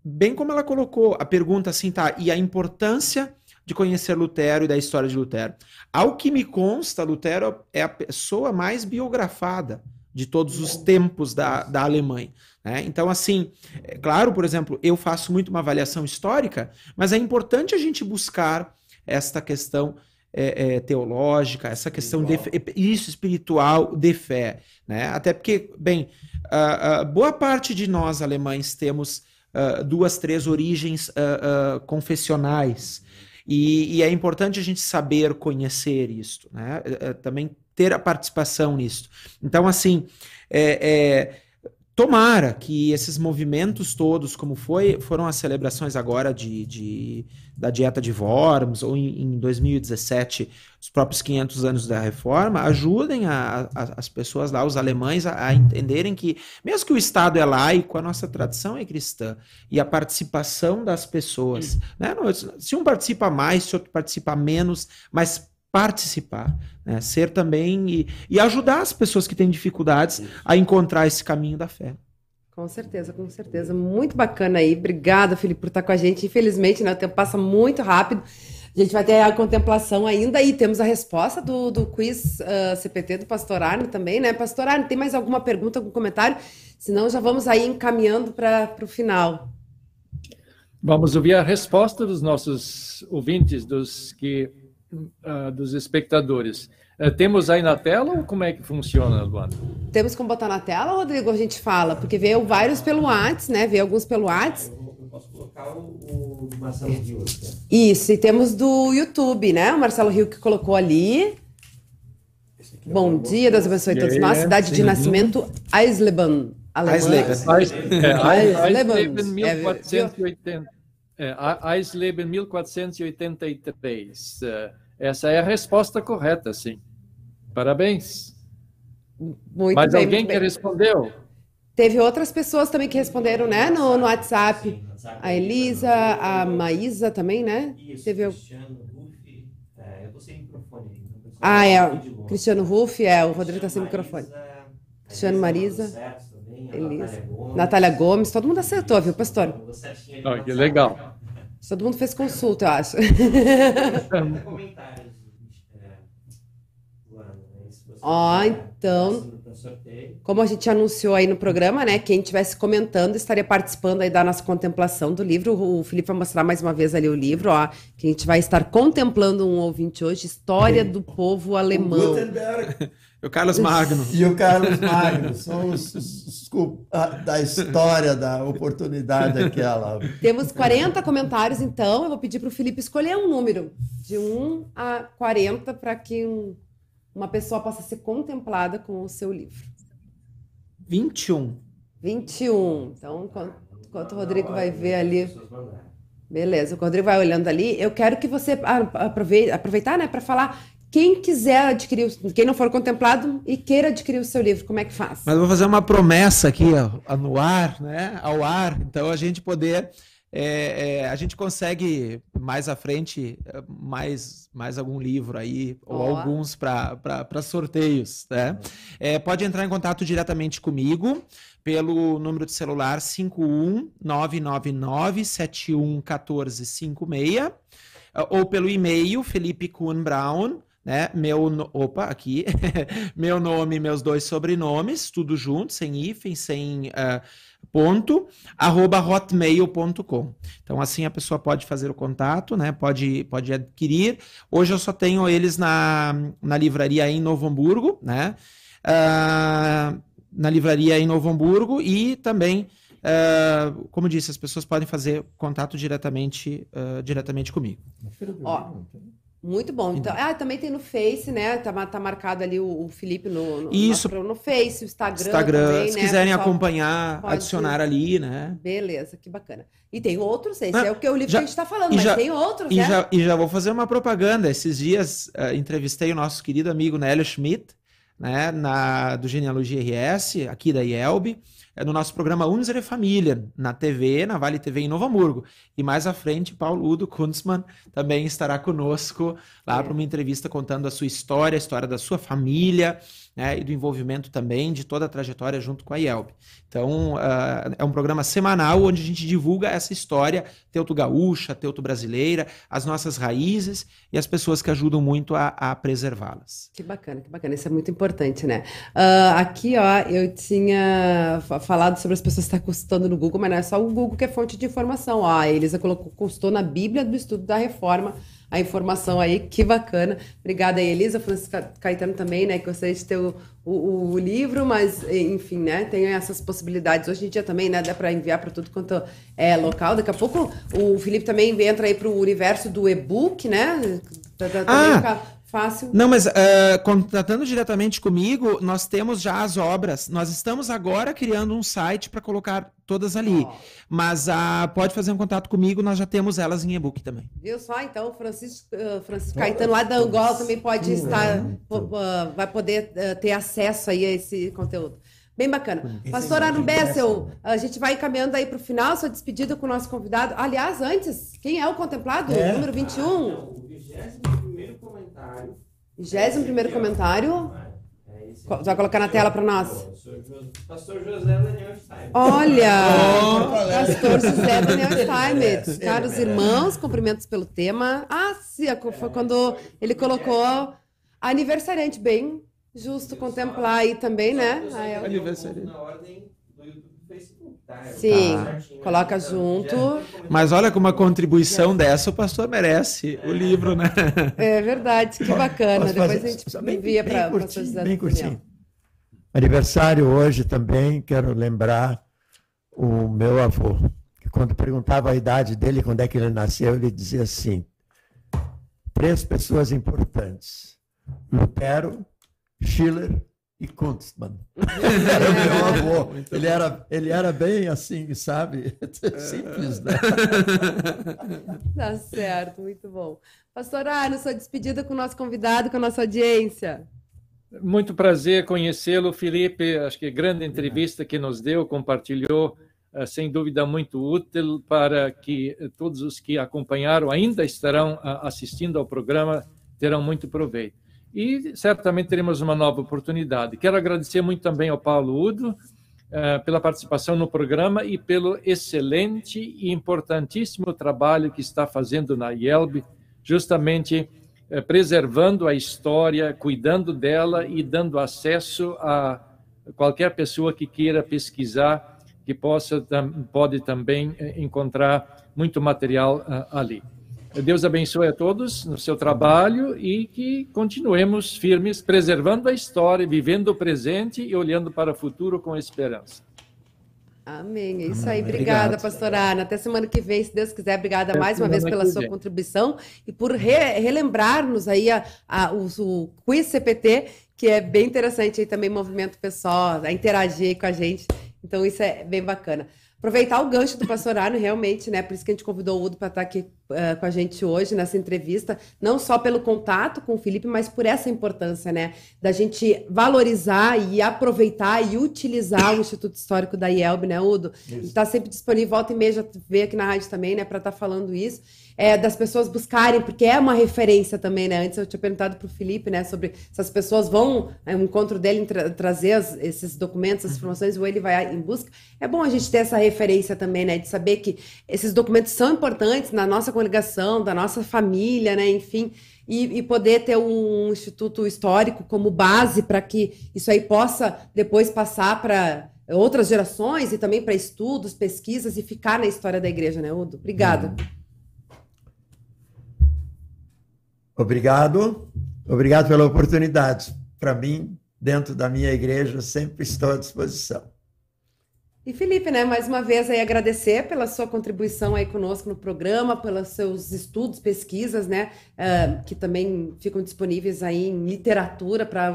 bem como ela colocou a pergunta assim, tá? E a importância de conhecer Lutero e da história de Lutero. Ao que me consta, Lutero é a pessoa mais biografada de todos os tempos da, da Alemanha. Né? Então, assim, é claro, por exemplo, eu faço muito uma avaliação histórica, mas é importante a gente buscar esta questão é, é, teológica, essa questão de, isso espiritual de fé, né? Até porque, bem, uh, uh, boa parte de nós alemães temos uh, duas, três origens confessionais e, e, é importante a gente saber conhecer isso, né? É, é, também ter a participação nisso. Então, assim, é, é Tomara que esses movimentos todos, como foi, foram as celebrações agora de, de da dieta de Worms, ou em, em, 2017, os próprios 500 anos da reforma, ajudem a, a, as pessoas lá, os alemães, a, a, entenderem que, mesmo que o Estado é laico, a nossa tradição é cristã, e a participação das pessoas, né? se um participa mais, se outro participa menos, mas participar, né? ser também e, e, ajudar as pessoas que têm dificuldades a encontrar esse caminho da fé. Com certeza, com certeza. Muito bacana aí. Obrigada, Felipe, por estar com a gente. Infelizmente, né, o tempo passa muito rápido. A gente vai ter a contemplação ainda e temos a resposta do, do quiz uh, ah, CPT do Pastor Arne também, né? Pastor Arne, tem mais alguma pergunta, algum comentário? Senão já vamos aí encaminhando para o final. Vamos ouvir a resposta dos nossos ouvintes, dos que uh, dos espectadores. Uh, temos aí na tela ou como é que funciona, Luana? Temos como botar na tela, Rodrigo, a gente fala, porque veio vários pelo WhatsApp, né? Veio alguns pelo WhatsApp. Eu posso colocar o, o Marcelo Rio. Isso, e temos do YouTube, né? O Marcelo Rio que colocou ali. É Bom dia, Deus abençoe todos é, nós. Cidade sim. de nascimento, Eisleben. Eisleben. Eisleben, 1480. É, Eisleben 1483. É, essa é a resposta correta, sim. Parabéns. Muito Mas bem, alguém que respondeu? Teve outras pessoas também que responderam, né, no, no WhatsApp. A Elisa, a Maísa também, né? Isso, Teve... Cristiano Ruff. É, eu tô sem microfone. Então ah, é. Cristiano Ruff, é. O Rodrigo tá sem microfone. Cristiano Marisa. Elisa. Natália Gomes. Todo mundo acertou, viu, pastor? Oh, que legal. Todo mundo fez consulta, eu acho. Ó, oh, então, como a gente anunciou aí no programa, né? Quem estivesse comentando estaria participando aí da nossa contemplação do livro. O Felipe vai mostrar mais uma vez ali o livro, ó. Que a gente vai estar contemplando um ouvinte hoje, História do Povo Alemão. Gutenberg. O Carlos Magno. E o Carlos Magno. São os, os, os, da história, da oportunidade aquela. Temos 40 comentários, então. Eu vou pedir para o Felipe escolher um número, de 1 a 40, para que um, uma pessoa possa ser contemplada com o seu livro. 21. 21. Então, enquanto, enquanto o Rodrigo vai ver ali. Beleza, o Rodrigo vai olhando ali. Eu quero que você aproveite, aproveitar, né, para falar quem quiser adquirir, quem não for contemplado e queira adquirir o seu livro, como é que faz? Mas eu vou fazer uma promessa aqui ó, no ar, né, ao ar, então a gente poder é, é, a gente consegue mais à frente mais, mais algum livro aí, ou Ó. alguns para sorteios, né? É, pode entrar em contato diretamente comigo pelo número de celular 51999711456 ou pelo e-mail Felipe Kuhn Brown, né? Meu, no- opa, aqui, meu nome, meus dois sobrenomes, tudo junto, sem hífen, sem ah, ponto, arroba hotmail.com. Então, assim a pessoa pode fazer o contato, né? Pode, pode adquirir. Hoje eu só tenho eles na, na livraria em Novo Hamburgo, né? Ah, na livraria em Novo Hamburgo e também, ah, como disse, as pessoas podem fazer contato diretamente, ah, diretamente comigo. Ó, Muito bom. Então, ah, também tem no Face, né? Tá, tá marcado ali o, o Felipe no, no, Isso. no, Face, o Instagram. Instagram, também, se né? quiserem Pessoal, acompanhar, pode- adicionar ali, né? Beleza, que bacana. E tem outros, esse Ah, é o que o livro já- que a gente tá falando, mas já- tem outros, E né? já, e já vou fazer uma propaganda. Esses dias eh, entrevistei o nosso querido amigo Nélio Schmidt, né, na, do Genealogia RS, aqui da IELB, eh, no nosso programa Unsere Família, na TV, na Vale TV em Novo Hamburgo. E mais à frente, Paulo Udo Kunzmann também estará conosco lá É. para uma entrevista contando a sua história, a história da sua família, né, e do envolvimento também de toda a trajetória junto com a IELB. Então, ah, é um programa semanal onde a gente divulga essa história teuto gaúcha, teuto brasileira, as nossas raízes e as pessoas que ajudam muito a, a preservá-las. Que bacana, que bacana. Isso é muito importante, né? Ah, aqui, ó, eu tinha fa- falado sobre as pessoas que estão consultando no Google, mas não é só o Google que é fonte de informação. Ó, a Elisa colocou, consultou na Bíblia do Estudo da Reforma a informação aí, que bacana. Obrigada aí, Elisa. Francisco Ca- Caetano também, né? Que gostaria de ter o, o, o livro, mas, enfim, né? Tem essas possibilidades. Hoje em dia também, né? Dá para enviar para tudo quanto é local. Daqui a pouco o Felipe também entra aí para o universo do e-book, né? Também Ah! Fácil. Não, mas eh, contatando diretamente comigo, nós temos já as obras. Nós estamos agora criando um site para colocar todas ali. Ó. Mas ah, pode fazer um contato comigo, nós já temos elas em e-book também. Viu só? Então, o Francisco, eh, Francisco Caetano lá da Angola também pode estar, vai poder ter acesso aí a esse conteúdo. Bem bacana. Pastor Arno Bessel, a gente vai caminhando aí para o final, sua despedida com o nosso convidado. Aliás, antes, quem é o contemplado? É. Número 21? Não, o 21 comentário. 21 comentário. É esse Co- aqui. vai colocar na tela pra nós? Pastor Jo- Pastor José Daniel. Olha! Oh, Pastor José Daniel Steinmetz. merece, Caros ele merece. irmãos, cumprimentos pelo tema. Ah, sim, foi quando ele colocou aniversariante, bem justo contemplar aí também, né? Ah, Aniversário. Na ordem do YouTube e do Facebook, tá? Sim, certinho, coloca então, junto. 21 comentário. Mas olha com uma contribuição dessa, o pastor merece o livro, né? É verdade, que bacana. Posso Depois fazer- a gente bem- envia para o curtinho, pastor José Bem curtinho. Aniversário hoje também, quero lembrar o meu avô, que quando perguntava a idade dele, quando é que ele nasceu, ele dizia assim, três pessoas importantes, Lutero, Schiller e Kunstmann. Era o meu avô. Ele era, ele era bem assim, sabe? Simples, né? Tá certo, muito bom. Pastor Arno, sua despedida com o nosso convidado, com a nossa audiência. Muito prazer conhecê-lo, Felipe. Acho que grande entrevista que nos deu, compartilhou, eh, sem dúvida muito útil para que todos os que acompanharam ainda estarão ah, assistindo ao programa terão muito proveito. E certamente teremos uma nova oportunidade. Quero agradecer muito também ao Paulo Udo eh, pela participação no programa e pelo excelente e importantíssimo trabalho que está fazendo na IELB, justamente eh, preservando a história, cuidando dela e dando acesso a qualquer pessoa que queira pesquisar, que possa pode também eh, encontrar muito material ah, ali. Deus abençoe a todos no seu trabalho e que continuemos firmes, preservando a história, vivendo o presente e olhando para o futuro com esperança. Amém. É isso aí. Obrigada, Obrigado. pastor Ana. Até semana que vem, se Deus quiser. Obrigada Até mais uma vez pela sua vem. contribuição e por re- relembrar-nos aí a, a- o, o Quiz CPT, que é bem interessante aí também, movimento pessoal, a interagir com a gente. Então, isso é bem bacana. Aproveitar o gancho do pastor Arno, realmente, né? Por isso que a gente convidou o Udo para estar aqui uh, com a gente hoje nessa entrevista, não só pelo contato com o Felipe, mas por essa importância, né, da gente valorizar e aproveitar e utilizar o Instituto Histórico da IELB, né, Udo? Está sempre disponível, volta e meia, já veio aqui na rádio também, né, para estar tá falando isso é, das pessoas buscarem, porque é uma referência também, né? Antes eu tinha perguntado para o Felipe, né, sobre se as pessoas vão, é, um encontro dele, tra trazer as, esses documentos, essas informações, ou ele vai em busca. É bom a gente ter essa referência também, né, de saber que esses documentos são importantes na nossa congregação, da nossa família, né, enfim. E, e, poder ter um instituto histórico como base para que isso aí possa depois passar para outras gerações e também para estudos, pesquisas e ficar na história da igreja, né, Udo? Obrigada. Obrigado, obrigado pela oportunidade. Para mim, dentro da minha igreja, sempre estou à disposição. E Felipe, né, mais uma vez aí agradecer pela sua contribuição aí conosco no programa, pelos seus estudos, pesquisas, né, uh, que também ficam disponíveis aí em literatura para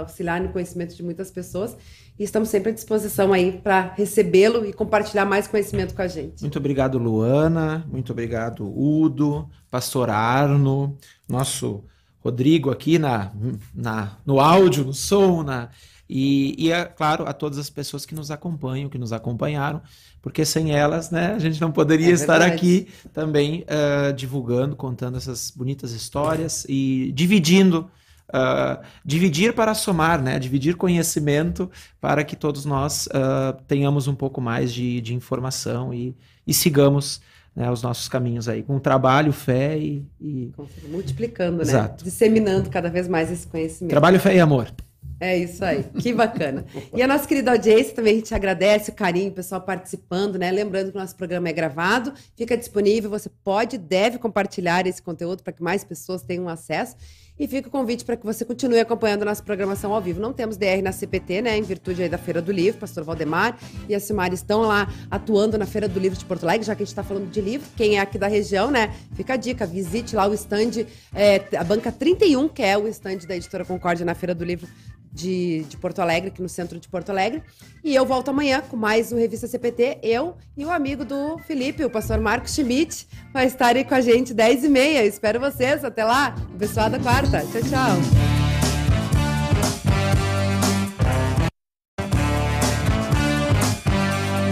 auxiliar no conhecimento de muitas pessoas. E estamos sempre à disposição aí para recebê-lo e compartilhar mais conhecimento com a gente. Muito obrigado, Luana. Muito obrigado, Udo, Pastor Arno, nosso Rodrigo aqui na, na, no áudio, no som, na, e, e, é claro, a todas as pessoas que nos acompanham, que nos acompanharam, porque sem elas, né, a gente não poderia é estar aqui também uh, divulgando, contando essas bonitas histórias e dividindo Uh, dividir para somar, né? Dividir conhecimento para que todos nós uh, tenhamos um pouco mais de, de informação e, e sigamos né, os nossos caminhos aí, com trabalho, fé e. e... Multiplicando, né? Exato. Disseminando cada vez mais esse conhecimento. Trabalho, fé e amor. É isso aí, que bacana. E a nossa querida audiência também a gente agradece o carinho, o pessoal participando, né? Lembrando que o nosso programa é gravado, fica disponível, você pode, deve compartilhar esse conteúdo para que mais pessoas tenham acesso. E fica o convite para que você continue acompanhando a nossa programação ao vivo. Não temos DR na CPT, né? Em virtude aí da Feira do Livro, pastor Valdemar e a Silmar estão lá atuando na Feira do Livro de Porto Alegre, já que a gente está falando de livro. Quem é aqui da região, né? Fica a dica, visite lá o stand, é, a banca 31, que é o stand da Editora Concórdia na Feira do Livro de, de Porto Alegre, aqui no centro de Porto Alegre. E eu volto amanhã com mais um Revista CPT. Eu e o amigo do Felipe, o pastor Marcos Schmidt, vai estar aí com a gente 10 e meia. Espero vocês. Até lá, o pessoal da quarta. Tchau, tchau.